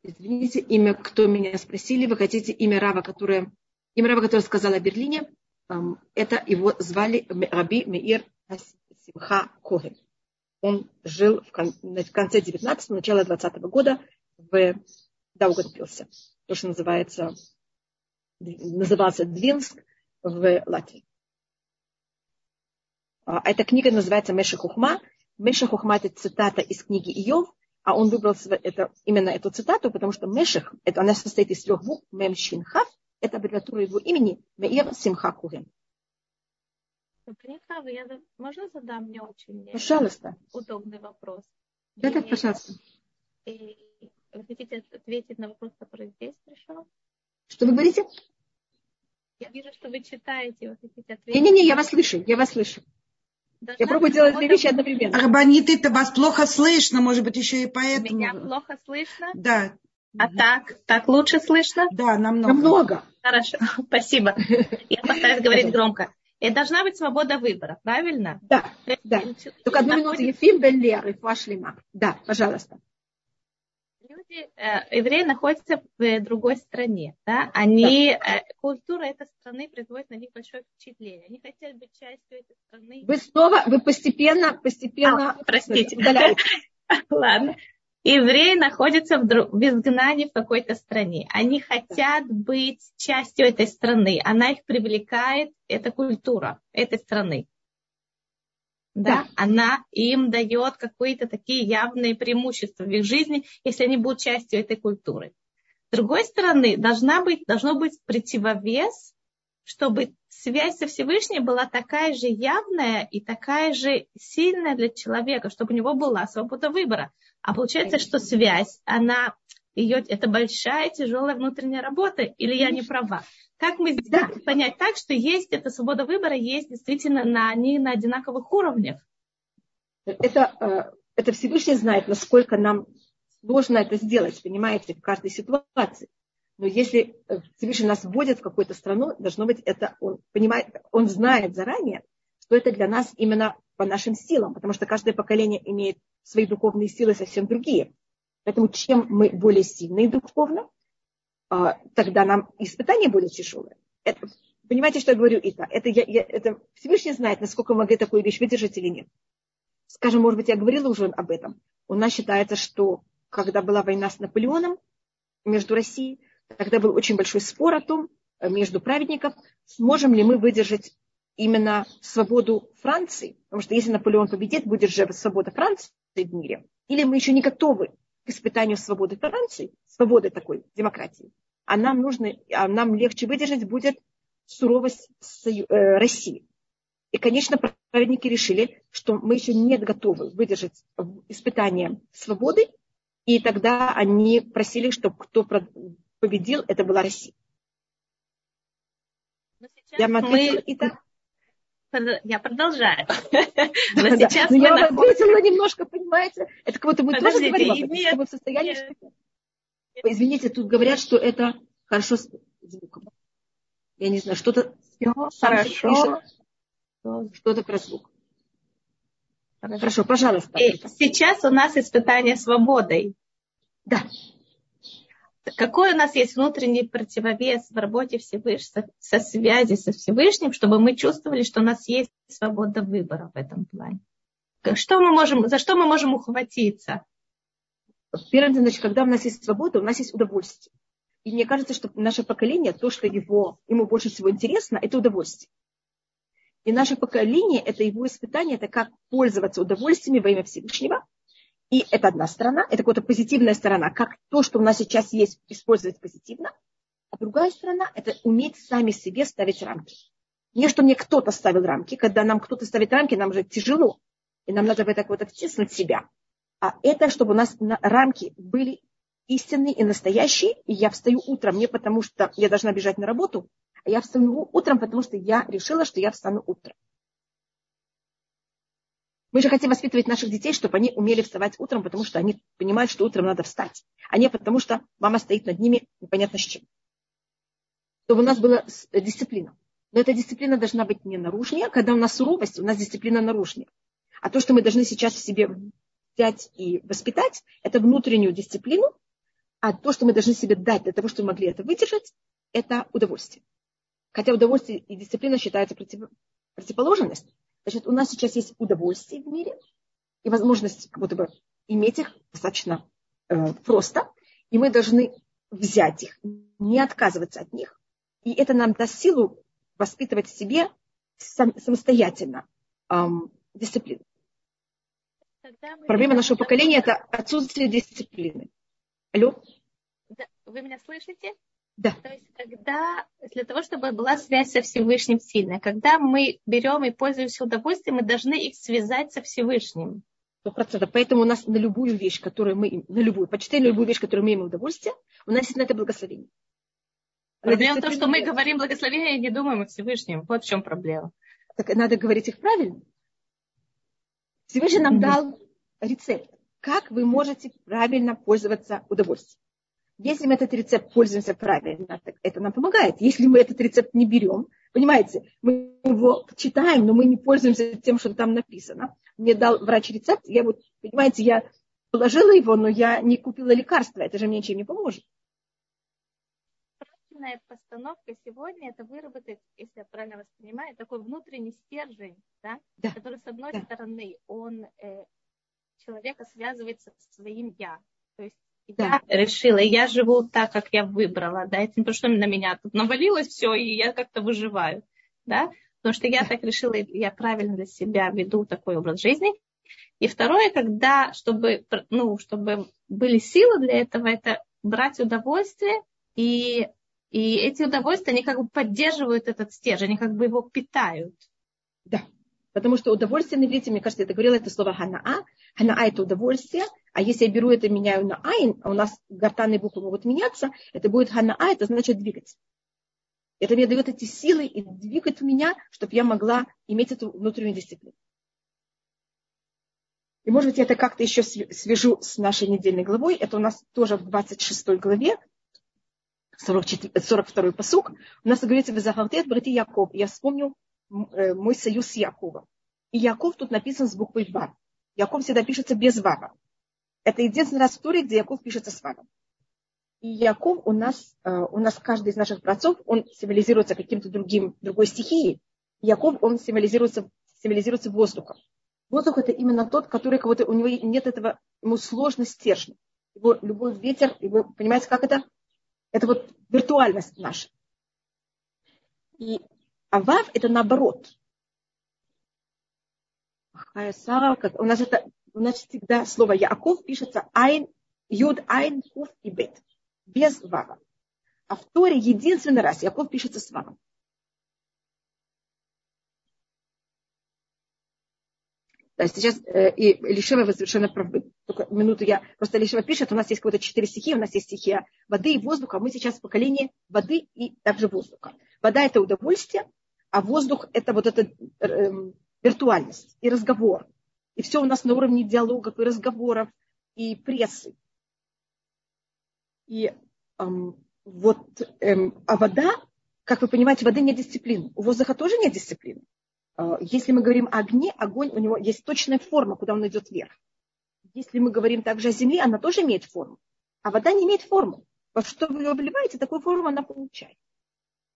Извините, имя, кто меня спросили, вы хотите имя Рава, которое, имя Рава, которое сказала о Берлине, это его звали Раби Меир Симха Коген. он жил в конце 19-го, начало 20 -го года в Даугавпилсе, то, что называется, назывался Двинск в Латвии. А, эта книга называется Меша Хухма. Меша Хухма – это цитата из книги Иов, а он выбрал это, именно эту цитату, потому что Мешех, это, она состоит из трех букв, Мем Шин Хав, это аббревиатура его имени, Меир Симха Курен. Можно задам мне очень пожалуйста. удобный вопрос? Да, так, пожалуйста. И вы хотите ответить на вопрос, который здесь пришел? Что вы говорите? Я вижу, что вы читаете, вы хотите ответить. Не-не-не, я вас слышу, я вас слышу. Должна я пробую делать две вещи одновременно. Арбанит, это вас плохо слышно, может быть, еще и поэтому. Меня плохо слышно? Да. А так, так лучше слышно? Да, намного. Намного. Хорошо, спасибо. Я постараюсь говорить громко. И должна быть свобода выбора, правильно? Да, да. Только одну минуту. Ефим Беллер, Фашлима. Да, пожалуйста люди, э, евреи находятся в другой стране, да, они. Э, культура этой страны производит на них большое впечатление, они хотят быть частью этой страны. Вы снова, вы постепенно, постепенно... А, простите. Ладно. Евреи находятся в, друг, в изгнании в какой-то стране. Они хотят быть частью этой страны. Она их привлекает, эта культура этой страны да, она им дает какие-то такие явные преимущества в их жизни, если они будут частью этой культуры. С другой стороны, должна быть, должно быть противовес, чтобы связь со Всевышним была такая же явная и такая же сильная для человека, чтобы у него была свобода выбора. А получается, что связь, она ее, это большая тяжелая внутренняя работа, или я не права? Как мы да. понять так, что есть эта свобода выбора, есть действительно на, они на одинаковых уровнях? Это, э, это Всевышний знает, насколько нам сложно это сделать, понимаете, в каждой ситуации. Но если э, Всевышний нас вводит в какую-то страну, должно быть это, он понимает, он знает заранее, что это для нас именно по нашим силам, потому что каждое поколение имеет свои духовные силы совсем другие. Поэтому чем мы более сильные духовно, тогда нам испытания более тяжелые. Это, понимаете, что я говорю, Ита? Это, я, я, это Всевышний знает, насколько могли такую вещь выдержать или нет. Скажем, может быть, я говорила уже об этом. У нас считается, что когда была война с Наполеоном между Россией, тогда был очень большой спор о том, э, между праведников, сможем ли мы выдержать именно свободу Франции. Потому что если Наполеон победит, будет же свобода Франции в мире. Или мы еще не готовы к испытанию свободы Франции, свободы такой демократии. А нам нужно, а нам легче выдержать будет суровость э, России. И, конечно, праведники решили, что мы еще не готовы выдержать испытание свободы, и тогда они просили, чтобы кто победил, это была Россия. Я мы... и так. Я продолжаю. Но сейчас. Но я ответила немножко, понимаете? Это как будто мы тоже говорим об этом, в состоянии, что... Извините, тут говорят, что это хорошо с звуком. Я не знаю, что-то... Хорошо. Что-то про звук. Хорошо, Хорошо пожалуйста. И сейчас у нас испытание свободой. Да. Какой у нас есть внутренний противовес в работе Всевышнего, со связи со Всевышним, чтобы мы чувствовали, что у нас есть свобода выбора в этом плане? Что мы можем, за что мы можем ухватиться? Первое, значит, когда у нас есть свобода, у нас есть удовольствие. И мне кажется, что наше поколение, то, что его, ему больше всего интересно, это удовольствие. И наше поколение, это его испытание, это как пользоваться удовольствиями во имя Всевышнего. И это одна сторона, это какая-то позитивная сторона, как то, что у нас сейчас есть, использовать позитивно. А другая сторона – это уметь сами себе ставить рамки. Не, что мне кто-то ставил рамки. Когда нам кто-то ставит рамки, нам же тяжело. И нам надо в это вот втиснуть себя. А это, чтобы у нас рамки были истинные и настоящие. И я встаю утром не потому, что я должна бежать на работу, а я встану утром, потому что я решила, что я встану утром. Мы же хотим воспитывать наших детей, чтобы они умели вставать утром, потому что они понимают, что утром надо встать, а не потому что мама стоит над ними непонятно с чем. Чтобы у нас была дисциплина. Но эта дисциплина должна быть не наружнее. Когда у нас суровость, у нас дисциплина наружнее. А то, что мы должны сейчас в себе взять и воспитать, это внутреннюю дисциплину. А то, что мы должны себе дать для того, чтобы могли это выдержать, это удовольствие. Хотя удовольствие и дисциплина считаются против, противоположность. Значит, у нас сейчас есть удовольствие в мире, и возможность как будто бы иметь их достаточно э, просто, и мы должны взять их, не отказываться от них. И это нам даст силу воспитывать в себе сам, самостоятельно эм, дисциплину. Проблема нашего поколения – это отсутствие дисциплины. Алло? Вы меня слышите? Да. То есть, когда для того, чтобы была связь со Всевышним сильная, когда мы берем и пользуемся удовольствием, мы должны их связать со Всевышним. Сто процентов. Поэтому у нас на любую вещь, которую мы, на любую, почти на любую вещь, которую мы имеем удовольствие, у нас есть на это благословение. Проблема в том, что мы говорим благословение и не думаем о Всевышнем. Вот в чем проблема. Так надо говорить их правильно. Всевышний нам дал рецепт. Как вы можете правильно пользоваться удовольствием? Если мы этот рецепт пользуемся правильно, так это нам помогает. Если мы этот рецепт не берем, понимаете, мы его читаем, но мы не пользуемся тем, что там написано. Мне дал врач рецепт, я вот, понимаете, я положила его, но я не купила лекарства, это же мне ничем не поможет. Правильная постановка сегодня это выработать, если я правильно воспринимаю, такой внутренний стержень, да, да. который с одной да. стороны он э, человека связывается со своим я, то есть да. я решила, я живу так, как я выбрала, да, это не то, что на меня тут навалилось все, и я как-то выживаю, да, потому что я так решила, я правильно для себя веду такой образ жизни. И второе, когда, чтобы, ну, чтобы были силы для этого, это брать удовольствие, и, и эти удовольствия, они как бы поддерживают этот стержень, они как бы его питают. Да, потому что удовольствие на иврите, мне кажется, это говорила это слово ханаа. Ханаа – это удовольствие, а если я беру это и меняю на айн, а у нас гортанные буквы могут меняться, это будет ханаа, это значит двигать. Это мне дает эти силы и двигает меня, чтобы я могла иметь эту внутреннюю дисциплину. И, может быть, я это как-то еще свяжу с нашей недельной главой. Это у нас тоже в 26 главе, 44, 42 посук. У нас говорится в Захартет Брати Яков. Я вспомнил э, мой союз с Яковом. И Яков тут написан с буквой Вав. Яков всегда пишется без Вава. Это единственный раз в туре, где Яков пишется с Вавом. И Яков у нас, э, у нас каждый из наших братцов, он символизируется каким-то другим, другой стихией. Яков, он символизируется, символизируется воздухом. Воздух это именно тот, который кого-то, у него нет этого, ему сложно стержня. Его любой ветер, и понимаете, как это? Это вот виртуальность наша. И Авав это наоборот. У нас это, у нас всегда слово Яков пишется Айн, Юд, Айн, Куф и Бет. Без Вава. А в Торе единственный раз Яков пишется с Вавом. Да, сейчас э, и Лишева вы совершенно правы. Только минуту я... Просто Лишева пишет, у нас есть какое-то четыре стихии, у нас есть стихия воды и воздуха, а мы сейчас в поколении воды и также воздуха. Вода – это удовольствие, а воздух – это вот эта э, виртуальность и разговор. И все у нас на уровне диалогов и разговоров, и прессы. И эм, вот, эм, а вода, как вы понимаете, воды нет дисциплины. У воздуха тоже нет дисциплины. Э, если мы говорим о огне, огонь, у него есть точная форма, куда он идет вверх. Если мы говорим также о земле, она тоже имеет форму. А вода не имеет формы. Во что вы ее вливаете, такую форму она получает.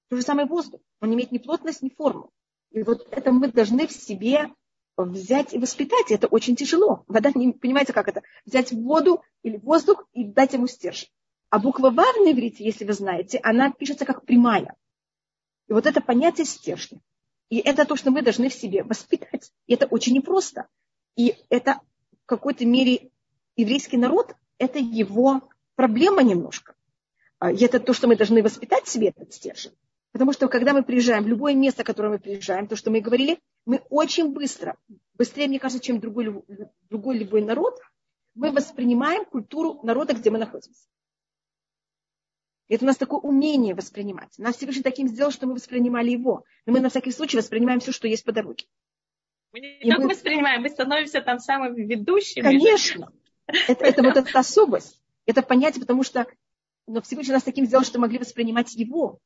То же самое воздух. Он имеет ни плотность, ни форму. И вот это мы должны в себе взять и воспитать. Это очень тяжело. Вода, не понимаете, как это? Взять воду или воздух и дать ему стержень. А буква Вав на иврите, если вы знаете, она пишется как прямая. И вот это понятие стержня. И это то, что мы должны в себе воспитать. И это очень непросто. И это в какой-то мере еврейский народ, это его проблема немножко. А, и это то, что мы должны воспитать в себе, этот стержень. Потому что когда мы приезжаем в любое место, которое мы приезжаем, то, что мы говорили, мы очень быстро, быстрее, мне кажется, чем другой, другой любой народ, мы воспринимаем культуру народа, где мы находимся. Это у нас такое умение воспринимать. Нас Всевышний таким сделал, что мы воспринимали его. Но мы на всякий случай воспринимаем все, что есть по дороге. Мы не и только мы... воспринимаем, мы становимся там самыми ведущими. Конечно. Это, это вот эта особость. Это понятие, потому что но Всевышний нас таким сделал, что могли воспринимать его.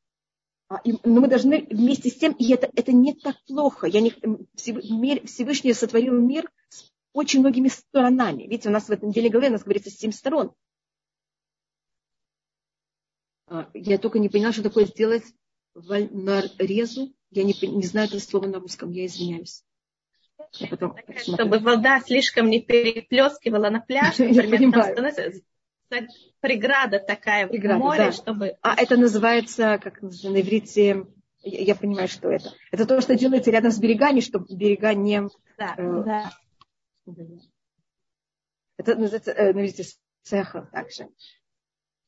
А, но мы должны вместе с тем, и это, это не так плохо. Я не, Всевышний сотворил мир с очень многими сторонами. Видите, у нас в этом деле голове у нас говорится семь сторон. А, я только не поняла, что такое сделать вальнарезу. Я не, не знаю это слово на русском, я извиняюсь. потом чтобы вода слишком не переплескивала на пляж, например, там становится преграда такая преграда, в море, да. чтобы... А это называется, как на иврите, я понимаю, что это. Это то, что делается рядом с берегами, чтобы берега не... Да, э, да. Это называется э, на иврите цеха также.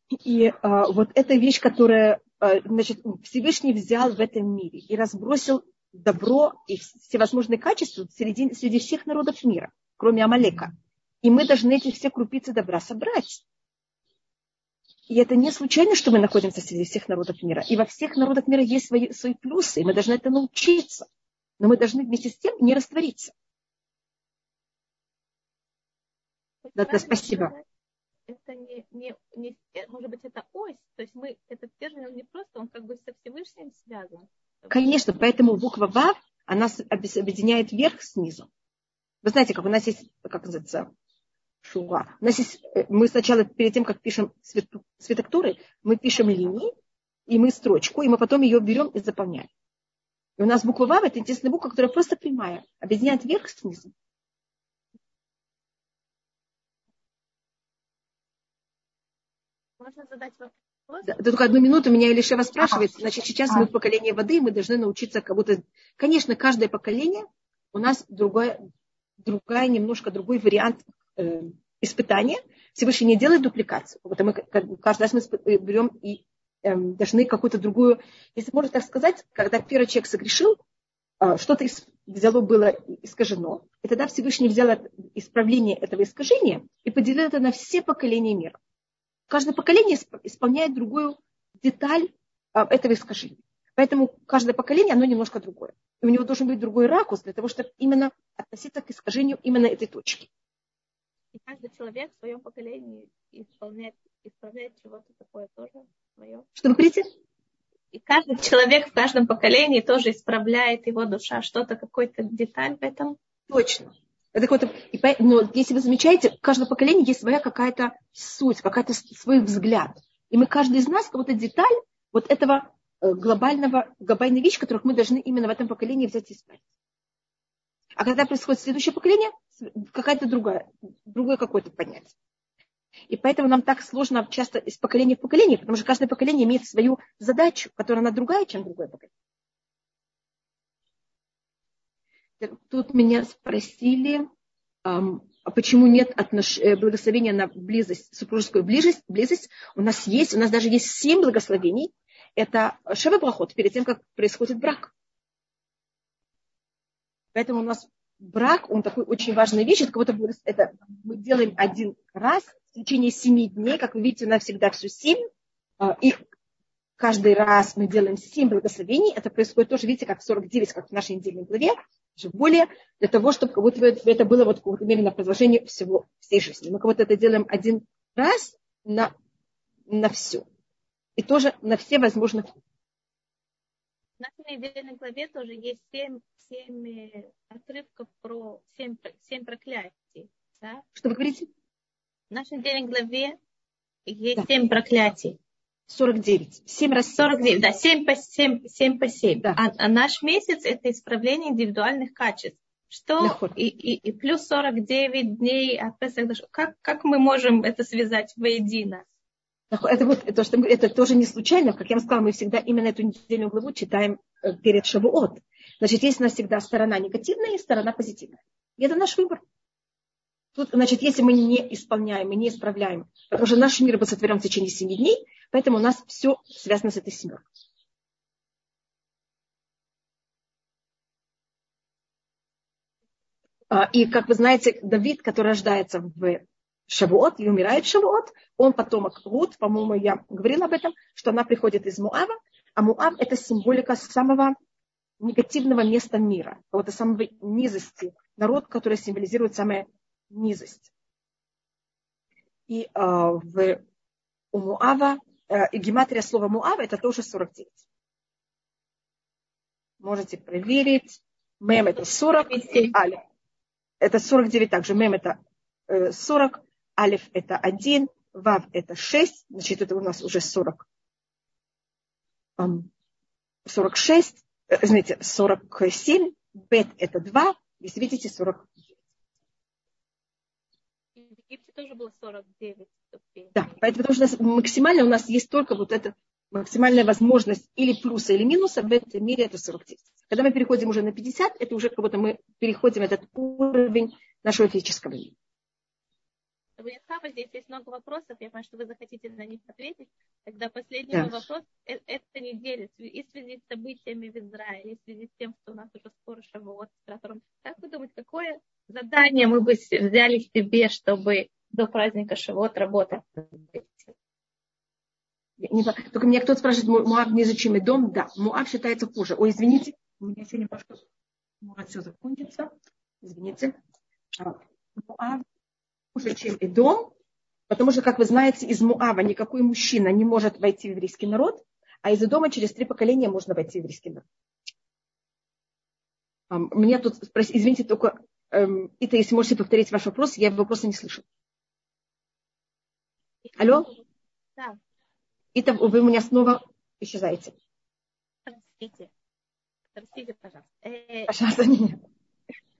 И э, вот эта вещь, которая э, значит, Всевышний взял в этом мире и разбросил добро и всевозможные качества среди, среди всех народов мира, кроме Амалека. И мы должны эти все крупицы добра собрать. И это не случайно, что мы находимся среди всех народов мира. И во всех народах мира есть свои, свои плюсы, и мы должны это научиться. Но мы должны вместе с тем не раствориться. Да, да, спасибо. Это не, не, не, может быть, это ось. То есть мы, этот термин не просто, он как бы со Всевышним связан. Конечно, поэтому буква Вав, она объединяет верх с низом. Вы знаете, как у нас есть, как называется, шуа. У нас есть, э, мы сначала, перед тем, как пишем цветоктуры, мы пишем линии, и мы строчку, и мы потом ее берем и заполняем. И у нас буква Вав – это единственная буква, которая просто прямая, объединяет верх с низом. Можно задать вопрос? Да, только одну минуту меня Илишева спрашивает. Ага. Значит, сейчас а. мы в поколении воды, мы должны научиться как будто... Конечно, каждое поколение у нас другое, другая, немножко другой вариант э, испытания. Всевышний не делает дупликацию. Вот мы, каждый раз мы э, берем и э, должны какую-то другую... Если можно так сказать, когда первый человек согрешил, э, что-то из, взяло было искажено, и тогда Всевышний взял исправление этого искажения и поделил это на все поколения мира. Каждое поколение исполняет другую деталь а, этого искажения. Поэтому каждое поколение, оно немножко другое. И у него должен быть другой ракурс для того, чтобы именно относиться к искажению именно этой точки. И каждый человек в своем поколении исполняет, исправляет чего-то такое тоже свое. Что вы говорите? И каждый человек в каждом поколении тоже исправляет его душа, что-то, какой-то деталь в этом. Точно. Это какой-то, но если вы замечаете, в каждом поколении есть своя какая-то суть, какая-то свой взгляд. И мы, каждый из нас, какая-то деталь вот этого э, глобального, глобальной вещи, которых мы должны именно в этом поколении взять и исправить. А когда происходит следующее поколение, какая-то другая, другое какое-то понятие. И поэтому нам так сложно часто из поколения в поколение, потому что каждое поколение имеет свою задачу, которая она другая, чем другое поколение. Тут меня спросили, а почему нет отнош... Э, благословения на близость, супружескую близость, близость. У нас есть, у нас даже есть семь благословений. Это шева брахот, перед тем, как происходит брак. Поэтому у нас брак, он такой очень важная вещь. Это, как будто это мы делаем один раз в течение семи дней. Как вы видите, у нас всегда все семь. А, и каждый раз мы делаем семь благословений. Это происходит тоже, видите, как 49, как в нашей недельной главе более для того, чтобы как будто это было вот в мере на продолжение всего, всей жизни. Мы как будто это делаем один раз на, на все. И тоже на все возможные в нашей недельной главе тоже есть семь, семь э, отрывков про семь, семь проклятий. Да? Что вы говорите? В нашей недельной главе есть да. семь проклятий. 49. 7 раз 49, да, 7 по 7, 7 по 7. Да. А, а наш месяц это исправление индивидуальных качеств. Что и, и, и плюс 49 дней от Песах как, как мы можем это связать воедино? Это, вот, это, что, это тоже не случайно. Как я вам сказала, мы всегда именно эту недельную главу читаем э, перед Шавуот. Значит, есть у нас всегда сторона негативная и сторона позитивная. И это наш выбор. Тут, значит, если мы не исполняем и не исправляем, потому что наш мир был сотворен в течение семи дней, поэтому у нас все связано с этой семеркой. А, и, как вы знаете, Давид, который рождается в Шавуот и умирает в Шавуот, он потомок Рут, по-моему, я говорила об этом, что она приходит из Муава, а Муав – это символика самого негативного места мира, какого-то самой низости, народ, который символизирует самое низость. И э, в, у Муава, э, и гематрия слова Муава это тоже 49. Можете проверить. Мем это 40, алиф. Это 49 также. Мем это э, 40, алиф это 1, вав это 6, значит это у нас уже 40. 46, э, извините, 47, бет это 2, Если видите, 40. Египте тоже было 49 ступеней. Да, поэтому потому что максимально у нас есть только вот эта максимальная возможность или плюса, или минуса, в этом мире это 49. Когда мы переходим уже на 50, это уже как будто мы переходим этот уровень нашего физического мира. Венесхава, здесь есть много вопросов. Я понимаю, что вы захотите на них ответить. Тогда последний да. вопрос. Э, эта неделя и в связи с событиями в Израиле, и в связи с тем, что у нас уже скоро Шавуот, с которым... Как вы думаете, какое задание мы бы взяли себе, чтобы до праздника Шавуот работать? Только меня кто-то спрашивает, Муав не зачем и дом? Да, Муав считается хуже. Ой, извините, у меня еще немножко может все закончится. Извините. А, Муав хуже, чем и дом, потому что, как вы знаете, из Муава никакой мужчина не может войти в еврейский народ, а из дома через три поколения можно войти в еврейский народ. А, мне тут спросили, извините, только, это если можете повторить ваш вопрос, я вопроса не слышу. Алло? Да. Это вы у меня снова исчезаете. Простите. Простите, пожалуйста. Э, пожалуйста, нет.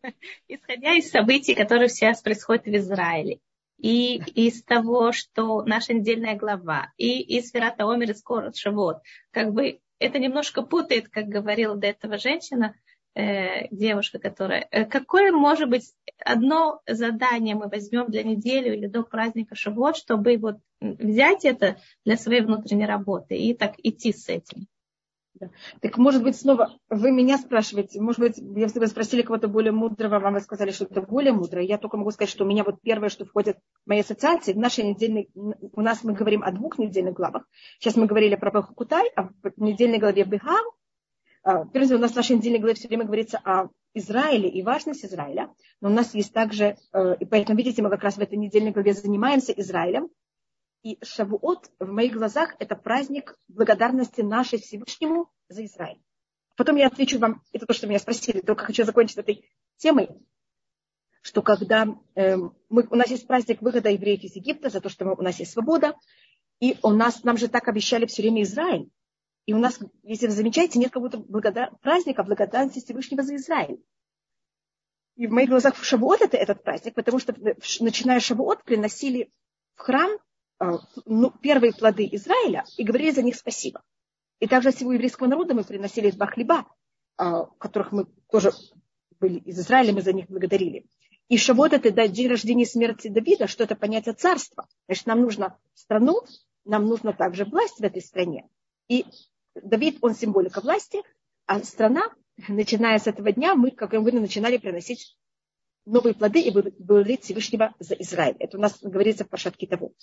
Исходя из событий, которые сейчас происходят в Израиле, и из того, что наша недельная глава, и из Верата Омер и скоро Шавот, как бы это немножко путает, как говорила до этого женщина, э, девушка, которая... Э, какое может быть одно задание мы возьмем для недели или до праздника Шавот, чтобы вот взять это для своей внутренней работы и так идти с этим? Да. Так может быть снова вы меня спрашиваете, может быть, если вы спросили кого-то более мудрого, вам вы сказали, что это более мудрое, я только могу сказать, что у меня вот первое, что входит в мои ассоциации, в нашей недельной, у нас мы говорим о двух недельных главах. Сейчас мы говорили про Бахакутай, а в недельной главе Бехар, а, Прежде у нас в нашей недельной главе все время говорится о Израиле и важность Израиля, но у нас есть также, э, и поэтому, видите, мы как раз в этой недельной главе занимаемся Израилем, и Шавуот в моих глазах это праздник благодарности нашей Всевышнему за Израиль. Потом я отвечу вам, это то, что меня спросили, только хочу закончить этой темой, что когда э, мы, у нас есть праздник выхода евреев из Египта, за то, что мы, у нас есть свобода, и у нас, нам же так обещали все время Израиль. И у нас, если вы замечаете, нет как будто благодар... праздника благодарности Всевышнего за Израиль. И в моих глазах Шавуот это этот праздник, потому что начиная Шавуот приносили в храм а, ну, первые плоды Израиля и говорили за них спасибо. И также всего еврейского народа мы приносили два хлеба, а, которых мы тоже были из Израиля, мы за них благодарили. И Шавот это да, день рождения смерти Давида, что это понятие царства. Значит, нам нужно страну, нам нужно также власть в этой стране. И Давид, он символика власти, а страна, начиная с этого дня, мы, как я говорю, начинали приносить новые плоды и благодарить Всевышнего за Израиль. Это у нас говорится в Пашатке того.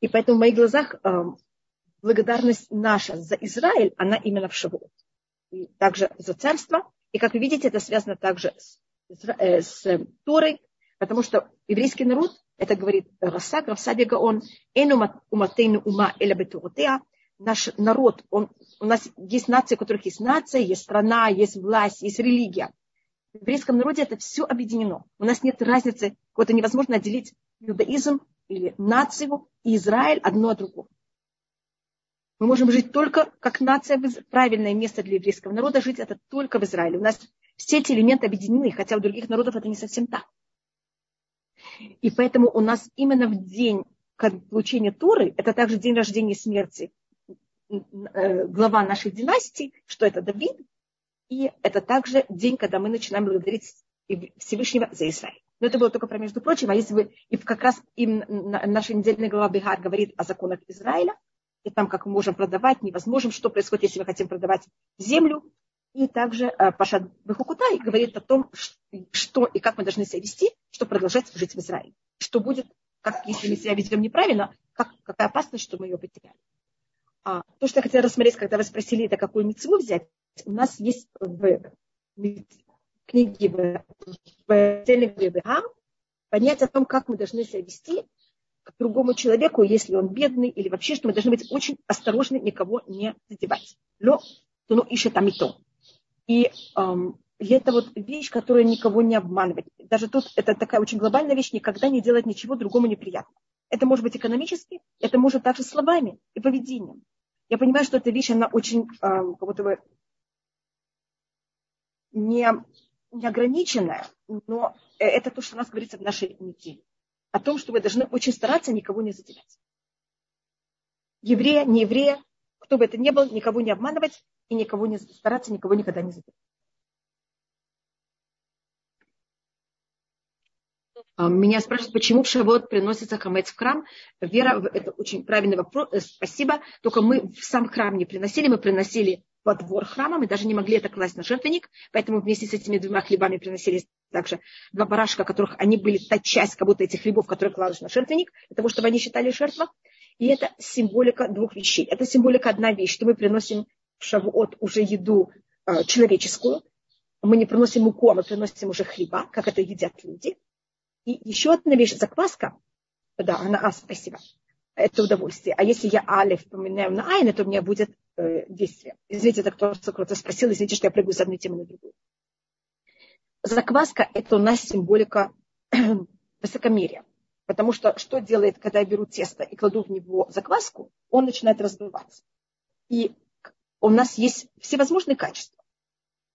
И поэтому в моих глазах э, благодарность наша за Израиль, она именно в Шавуот. И также за царство. И как вы видите, это связано также с, э, с Торой, потому что еврейский народ, это говорит Расак, Равсаби Гаон, Эну ума эля бетуротеа, наш народ, он, у нас есть нации, у которых есть нация, есть страна, есть власть, есть религия. В еврейском народе это все объединено. У нас нет разницы, какой-то невозможно отделить иудаизм или нацию и Израиль одно от другого. Мы можем жить только как нация, правильное место для еврейского народа, жить это только в Израиле. У нас все эти элементы объединены, хотя у других народов это не совсем так. И поэтому у нас именно в день получения Туры, это также день рождения и смерти глава нашей династии, что это Давид, и это также день, когда мы начинаем благодарить Всевышнего за Израиль. Но это было только про между прочим. А если вы, и как раз им наша недельная глава Бихар говорит о законах Израиля, и там, как мы можем продавать, невозможно, что происходит, если мы хотим продавать землю. И также э, Паша Бехукутай говорит о том, что и как мы должны себя вести, чтобы продолжать жить в Израиле. Что будет, как, если мы себя ведем неправильно, как, какая опасность, что мы ее потеряли. А, то, что я хотела рассмотреть, когда вы спросили, это какую мецву взять, у нас есть в книги в, Телеграм, понять о том, как мы должны себя вести к другому человеку, если он бедный, или вообще, что мы должны быть очень осторожны, никого не задевать. То ну ищет там и то. И эм, это вот вещь, которая никого не обманывает. Даже тут это такая очень глобальная вещь, никогда не делать ничего другому неприятно. Это может быть экономически, это может также словами и поведением. Я понимаю, что эта вещь, она очень эм, как будто бы не неограниченное, но это то, что у нас говорится в нашей неделе. О том, что вы должны очень стараться никого не задевать. Еврея, не еврея, кто бы это ни был, никого не обманывать и никого не стараться никого никогда не задевать. Меня спрашивают, почему в Шавот приносится хамец в храм. Вера, это очень правильный вопрос, э, спасибо. Только мы в сам храм не приносили, мы приносили во двор храма, мы даже не могли это класть на жертвенник, поэтому вместе с этими двумя хлебами приносили также два барашка, которых они были та часть, как будто этих хлебов, которые кладут на жертвенник, для того, чтобы они считали жертва. И это символика двух вещей. Это символика одна вещь, что мы приносим в Шавуот уже еду э, человеческую. Мы не приносим муку, а мы приносим уже хлеба, как это едят люди. И еще одна вещь, закваска. Да, она а, спасибо. Это удовольствие. А если я алиф поменяю на айн, то у меня будет э, действие. Извините, кто-то, кто спросил, извините, что я прыгаю с одной темы на другую. Закваска – это у нас символика высокомерия. Потому что что делает, когда я беру тесто и кладу в него закваску, он начинает разбиваться. И у нас есть всевозможные качества.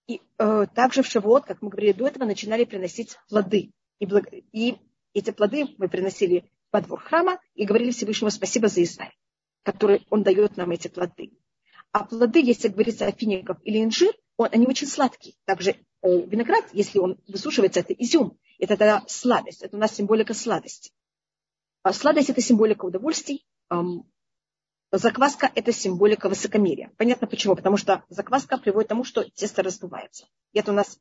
И э, также в Шавуот, как мы говорили до этого, начинали приносить плоды. И, благ... и эти плоды мы приносили во двор храма и говорили Всевышнему спасибо за Израиль, который он дает нам эти плоды. А плоды, если говорится о финиках или инжир, он, они очень сладкие. Также э, виноград, если он высушивается, это изюм. Это тогда сладость. Это у нас символика сладости. А сладость – это символика удовольствий. Закваска – это символика высокомерия. Понятно почему? Потому что закваска приводит к тому, что тесто раздувается. И это у нас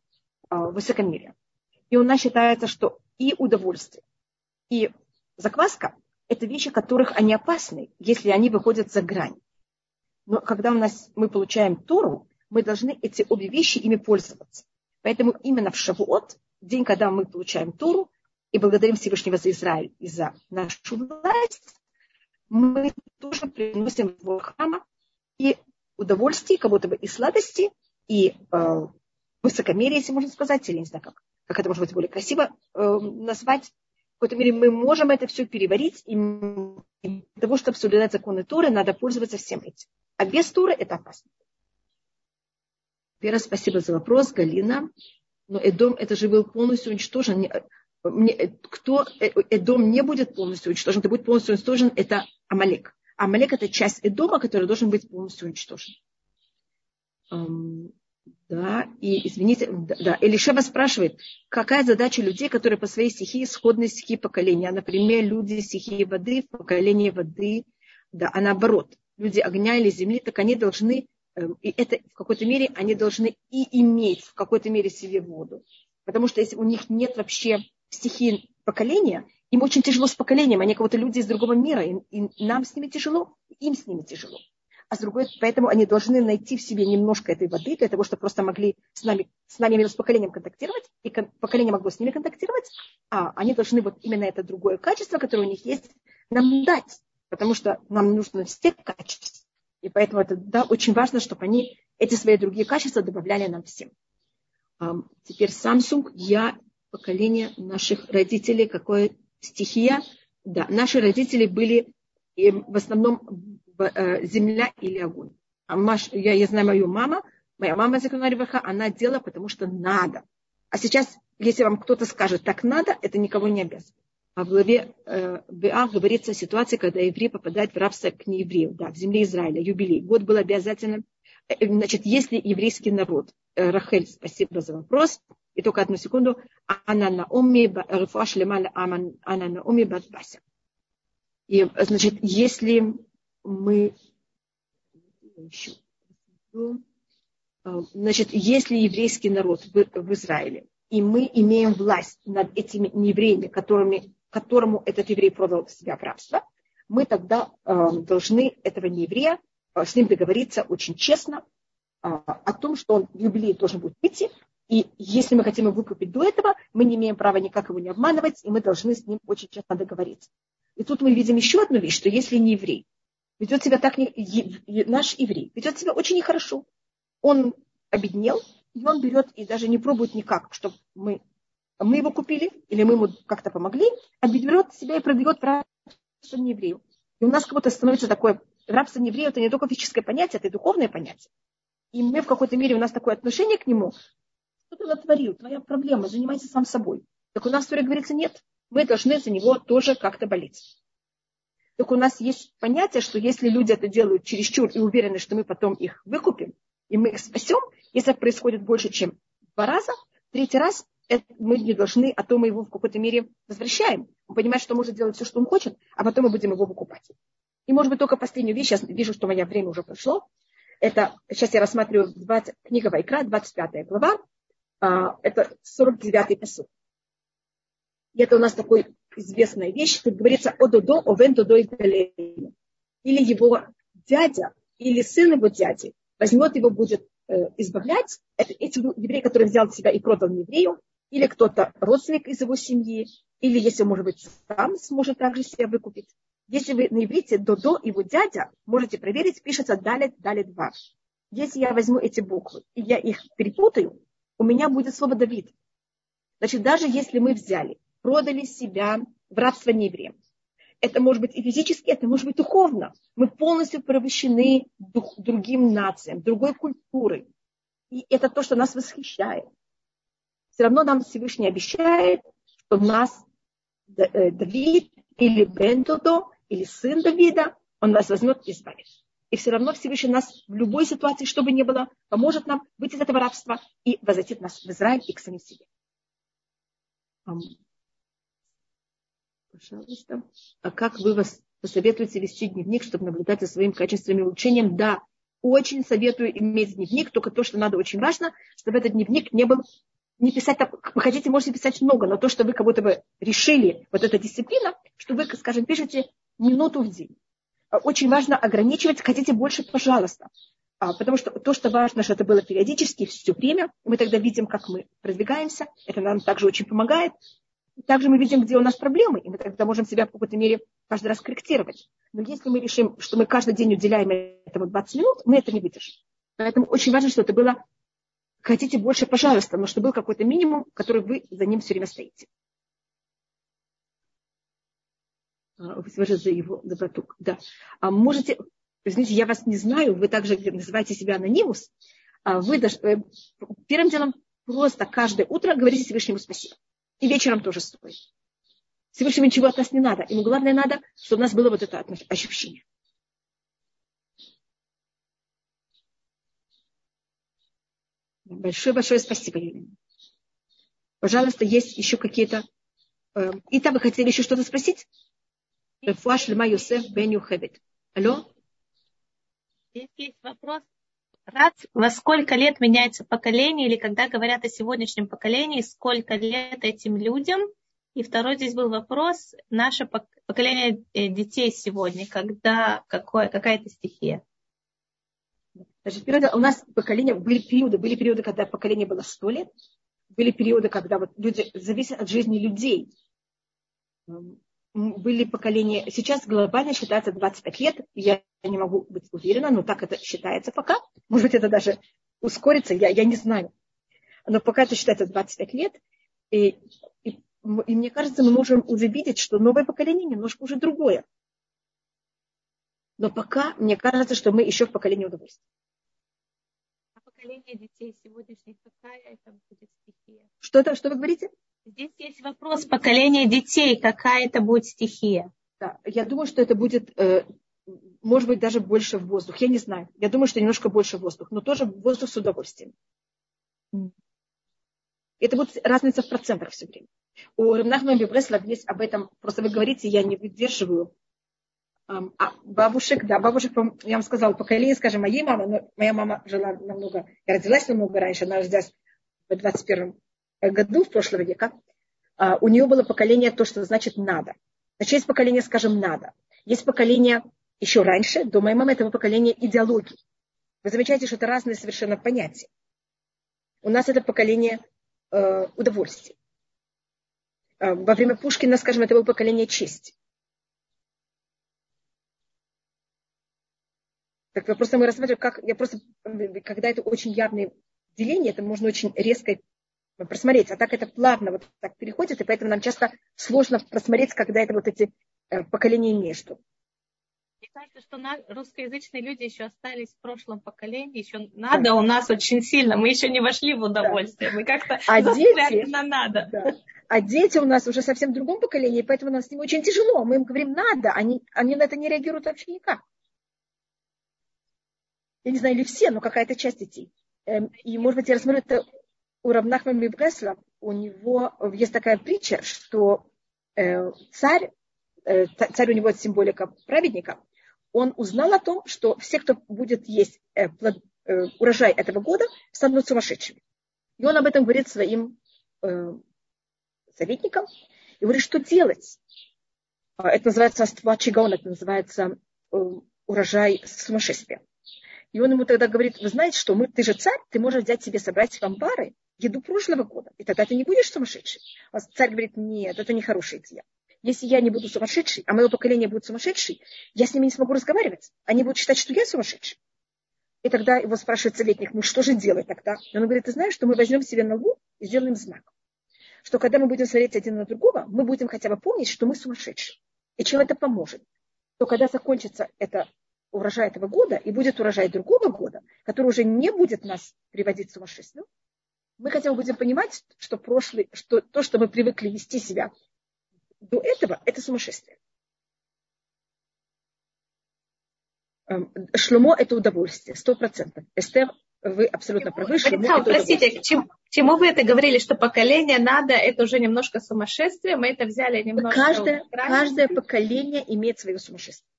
э, высокомерие. И у нас считается, что и удовольствие, и закваска – это вещи, которых они опасны, если они выходят за грань. Но когда у нас, мы получаем Тору, мы должны эти обе вещи ими пользоваться. Поэтому именно в Шавуот, день, когда мы получаем Тору, и благодарим Всевышнего за Израиль и за нашу власть, мы тоже приносим в храма и удовольствие, как будто бы и сладости, и э, высокомерие, если можно сказать, или не знаю как, как это может быть более красиво э, назвать, в какой-то мере мы можем это все переварить, и для того, чтобы соблюдать законы Торы, надо пользоваться всем этим. А без Торы это опасно. Вера, спасибо за вопрос, Галина. Но Эдом, это же был полностью уничтожен. Кто э, Эдом не будет полностью уничтожен, это будет полностью уничтожен, это Амалек. Амалек это часть Эдома, который должен быть полностью уничтожен. Да, и извините, да, Элишева спрашивает, какая задача людей, которые по своей стихии сходны стихии поколения? Например, люди стихии воды в поколении воды, да, а наоборот, люди огня или земли, так они должны, эм, и это в какой-то мере, они должны и иметь в какой-то мере себе воду. Потому что если у них нет вообще стихии поколения, им очень тяжело с поколением, они кого-то люди из другого мира, и, и нам с ними тяжело, им с ними тяжело а с другой, поэтому они должны найти в себе немножко этой воды для того, чтобы просто могли с нами, с нами с поколением контактировать, и поколение могло с ними контактировать, а они должны вот именно это другое качество, которое у них есть, нам дать, потому что нам нужно все качества. И поэтому это да, очень важно, чтобы они эти свои другие качества добавляли нам всем. Теперь Samsung, я поколение наших родителей, какое стихия. Да, наши родители были в основном земля или огонь. А я, я знаю мою маму, моя мама Реваха, она делала, потому что надо. А сейчас, если вам кто-то скажет, так надо, это никого не обязывает. А в главе э, Беа говорится о ситуации, когда еврей попадает в рабство к нееврею, да, в земле Израиля, юбилей. Год был обязательным. Э, э, значит, если еврейский народ, э, Рахель, спасибо за вопрос, и только одну секунду, Анна Наоми, Рифуа Шлемаля Анна Наоми Бася. И, значит, если мы а, Значит, если еврейский народ в, в Израиле, и мы имеем власть над этими неевреями, которыми, которому этот еврей продал себя в рабство, мы тогда э, должны этого нееврея, э, с ним договориться очень честно э, о том, что он в юбилей должен будет выйти, и если мы хотим его выкупить до этого, мы не имеем права никак его не обманывать, и мы должны с ним очень честно договориться. И тут мы видим еще одну вещь, что если не еврей ведет себя так, не, наш еврей, ведет себя очень нехорошо. Он обеднел, и он берет и даже не пробует никак, чтобы мы, мы его купили, или мы ему как-то помогли, а берет себя и продает рабство еврею. И у нас как будто становится такое, рабство еврею это не только физическое понятие, это и духовное понятие. И мы в какой-то мере, у нас такое отношение к нему, что ты натворил, твоя проблема, занимайся сам собой. Так у нас в говорится, нет, мы должны за него тоже как-то болеть. Так у нас есть понятие, что если люди это делают чересчур и уверены, что мы потом их выкупим, и мы их спасем, если это происходит больше, чем два раза, третий раз мы не должны, а то мы его в какой-то мере возвращаем. Он понимает, что может делать все, что он хочет, а потом мы будем его выкупать. И, может быть, только последнюю вещь, я вижу, что мое время уже прошло. Это, сейчас я рассматриваю 20, книга Вайкра, 25 глава, а, это 49-й посуд. Это у нас такой известная вещь, тут говорится о додо, о вен додо Или его дядя, или сын его дяди возьмет его, будет э, избавлять. Это эти евреи, которые взял себя и продал еврею, или кто-то родственник из его семьи, или если, может быть, сам сможет также себя выкупить. Если вы на иврите Додо, его дядя, можете проверить, пишется Далит, Далит Вав. Если я возьму эти буквы и я их перепутаю, у меня будет слово Давид. Значит, даже если мы взяли, продали себя в рабство неевреям, это может быть и физически, это может быть духовно. Мы полностью превращены дух, другим нациям, другой культурой. И это то, что нас восхищает. Все равно нам Всевышний обещает, что нас э, Давид или Бен Додо или сын Давида, он нас возьмет и избавит. И все равно Всевышний нас в любой ситуации, что бы ни было, поможет нам выйти из этого рабства и возвратит нас в Израиль и к самим себе. Пожалуйста. А как вы вас посоветуете вести дневник, чтобы наблюдать за своим качественным улучшением? Да, очень советую иметь дневник, только то, что надо очень важно, чтобы этот дневник не был не писать, вы хотите, можете писать много, но то, что вы как будто бы решили, вот эта дисциплина, что вы, скажем, пишете минуту в день. А, очень важно ограничивать, хотите больше, пожалуйста. А, потому что то, что важно, что это было периодически, все время, мы тогда видим, как мы продвигаемся, это нам также очень помогает. Также мы видим, где у нас проблемы, и мы тогда можем себя в какой-то мере каждый раз корректировать. Но если мы решим, что мы каждый день уделяем этому 20 минут, мы это не выдержим. Поэтому очень важно, что это было хотите больше, пожалуйста, но чтобы был какой-то минимум, который вы за ним все время стоите. А, вы за его доброту. Да. А можете, извините, я вас не знаю, вы также называете себя анонимус. А вы даже, э, первым делом просто каждое утро говорите Всевышнему спасибо. И вечером тоже стоит. Всевышнему ничего от нас не надо. Ему главное надо, чтобы у нас было вот это ощущение. Большое-большое спасибо, Юлия. Пожалуйста, есть еще какие-то... Э, и там вы хотели еще что-то спросить? Рефуаш Лема Юсеф Бен Юхевит. Алло? Здесь есть вопрос. Рад, во сколько лет меняется поколение, или когда говорят о сегодняшнем поколении, сколько лет этим людям? И второй здесь был вопрос, наше поколение э, детей сегодня, когда какое, какая-то стихия. Значит, у нас поколение, были периоды, были периоды, когда поколение было 100 лет, были периоды, когда вот люди, зависят от жизни людей были поколения, сейчас глобально считается 25 лет, я не могу быть уверена, но так это считается пока. Может быть, это даже ускорится, я, я не знаю. Но пока это считается 25 лет, и, и, и мне кажется, мы можем уже видеть, что новое поколение немножко уже другое. Но пока мне кажется, что мы еще в поколении удовольствия. А поколение детей сегодняшних какая это будет стихия? Что, что вы говорите? Здесь есть вопрос поколения детей, какая это будет стихия. Да, я думаю, что это будет, э, может быть, даже больше воздух. Я не знаю. Я думаю, что немножко больше воздух, но тоже воздух с удовольствием. Это будет разница в процентах все время. У Рамнахмана Бибреслав есть об этом, просто вы говорите, я не выдерживаю. А бабушек, да, бабушек, я вам сказала, поколение, скажем, моей мамы, но моя мама жила намного, я родилась намного раньше, она родилась в 21 году, в прошлого века, а, у нее было поколение то, что значит надо. Значит, есть поколение, скажем, надо. Есть поколение еще раньше, до моей мамы, этого поколения идеологии. Вы замечаете, что это разные совершенно понятия. У нас это поколение э, удовольствия. Э, во время Пушкина, скажем, это было поколение чести. Так просто мы рассматриваем, как я просто, когда это очень явное деление, это можно очень резко просмотреть, а так это плавно вот так переходит, и поэтому нам часто сложно просмотреть, когда это вот эти э, поколения между. Мне кажется, что на, русскоязычные люди еще остались в прошлом поколении, еще надо у нас очень сильно, мы еще не вошли в удовольствие, да. мы как-то а дети, на надо. Да. А дети у нас уже совсем в другом поколении, поэтому нам с ними очень тяжело. Мы им говорим надо, они, они на это не реагируют вообще никак. Я не знаю, или все, но какая-то часть детей. Эм, и, может быть, я рассмотрю это у Равнахмана Мибресла. У него есть такая притча, что э, царь, э, царь у него символика праведника, он узнал о том, что все, кто будет есть э, плод, э, урожай этого года, станут сумасшедшими. И он об этом говорит своим э, советникам и говорит, что делать. А, это называется аства чигаон, это называется э, урожай сумасшествия. И он ему тогда говорит, вы знаете, что мы, ты же царь, ты можешь взять себе, собрать в амбары еду прошлого года, и тогда ты не будешь сумасшедший. А царь говорит, нет, это не хорошая идея. Если я не буду сумасшедший, а мое поколение будет сумасшедший, я с ними не смогу разговаривать. Они будут считать, что я сумасшедший. И тогда его спрашивает советник, ну что же делать тогда? И он говорит, ты знаешь, что мы возьмем себе на лбу и сделаем знак. Что когда мы будем смотреть один на другого, мы будем хотя бы помнить, что мы сумасшедшие. И чем это поможет? То когда закончится это урожай этого года и будет урожай другого года, который уже не будет нас приводить в сумасшествие, мы хотя бы будем понимать, что прошлый, что то, что мы привыкли вести себя до этого, это сумасшествие. Эм, Шломо – это удовольствие, сто процентов. Эстер, вы абсолютно правы. Шломо простите, к чему, чему вы это говорили, что поколение надо, это уже немножко сумасшествие, мы это взяли немножко... Каждое, каждое поколение имеет свое сумасшествие.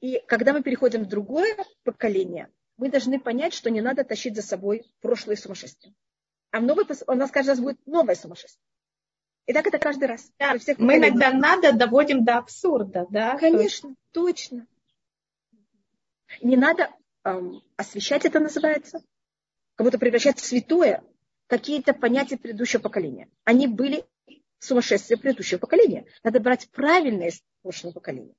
И когда мы переходим в другое поколение, мы должны понять, что не надо тащить за собой прошлое сумасшествие. А в новое, у нас каждый раз будет новое сумасшествие. И так это каждый раз. Да, всех мы иногда надо доводим до абсурда, да? Конечно, точно. Не надо эм, освещать это называется, как будто превращать в святое какие-то понятия предыдущего поколения. Они были сумасшествие предыдущего поколения. Надо брать правильное из прошлого поколения.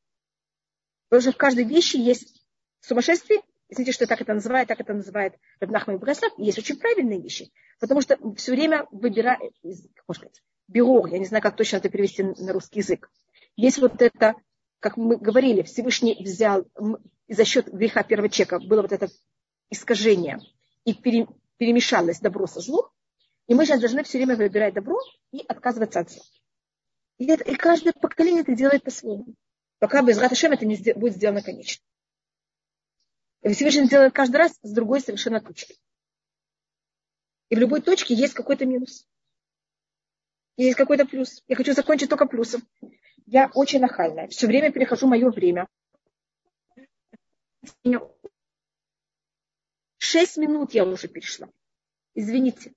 Потому что в каждой вещи есть сумасшествие. Извините, что так это называет, так это называет Рабнахман Богослав. Есть очень правильные вещи. Потому что все время выбирает, как можно сказать, биор, я не знаю, как точно это перевести на русский язык. Есть вот это, как мы говорили, Всевышний взял за счет греха первого человека было вот это искажение и пере, перемешалось добро со злом, и мы сейчас должны все время выбирать добро и отказываться от зла. И, это, и каждое поколение это делает по-своему. Пока без Раташем это не будет сделано конечно. И Всевышний делает каждый раз с другой совершенно точкой. И в любой точке есть какой-то минус есть какой-то плюс. Я хочу закончить только плюсом. Я очень нахальная. Все время перехожу мое время. Шесть минут я уже перешла. Извините.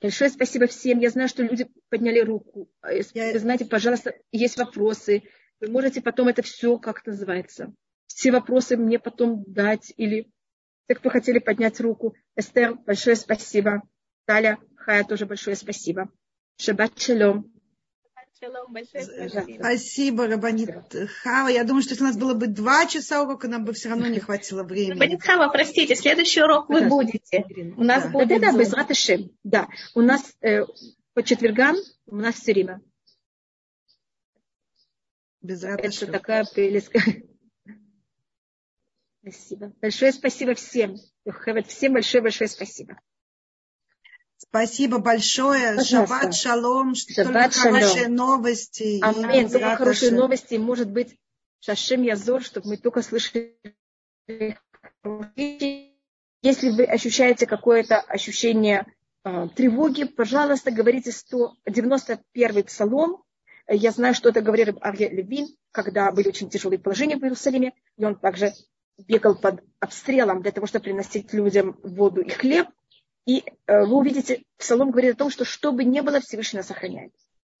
Большое спасибо всем. Я знаю, что люди подняли руку. Вы знаете, пожалуйста, есть вопросы. Вы можете потом это все, как называется, все вопросы мне потом дать. Или те, кто хотели поднять руку. Эстер, большое спасибо. Таля, Хая, тоже большое спасибо. Шаббат шалом. Спасибо, Рабанит Хава. Я думаю, что если у нас было бы два часа урока, нам бы все равно не хватило времени. Рабанит Хава, простите, следующий урок вы будете. У нас да. будет... Да, без Раташем. Да, у нас э, по четвергам у нас все время. Без Раташем. Это такая прелесть. Спасибо. Большое спасибо всем. Всем большое-большое спасибо. Спасибо большое. Шаббат шалом. Шаббат шалом. хорошие новости. Аминь. Только хорошие новости. Может быть, Шашем Язор, чтобы мы только слышали. Если вы ощущаете какое-то ощущение э, тревоги, пожалуйста, говорите 191 псалом. Я знаю, что это говорил Арье Левин, когда были очень тяжелые положения в Иерусалиме, и он также бегал под обстрелом для того, чтобы приносить людям воду и хлеб. И э, вы увидите, Псалом говорит о том, что что бы ни было, Всевышний нас охраняет.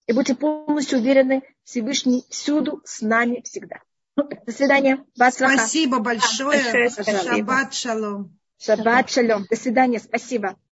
И будьте полностью уверены, Всевышний всюду с нами всегда. До свидания. Бацлаха. Спасибо большое. Шаббат шалом. Шаббат шалом. До свидания. Спасибо.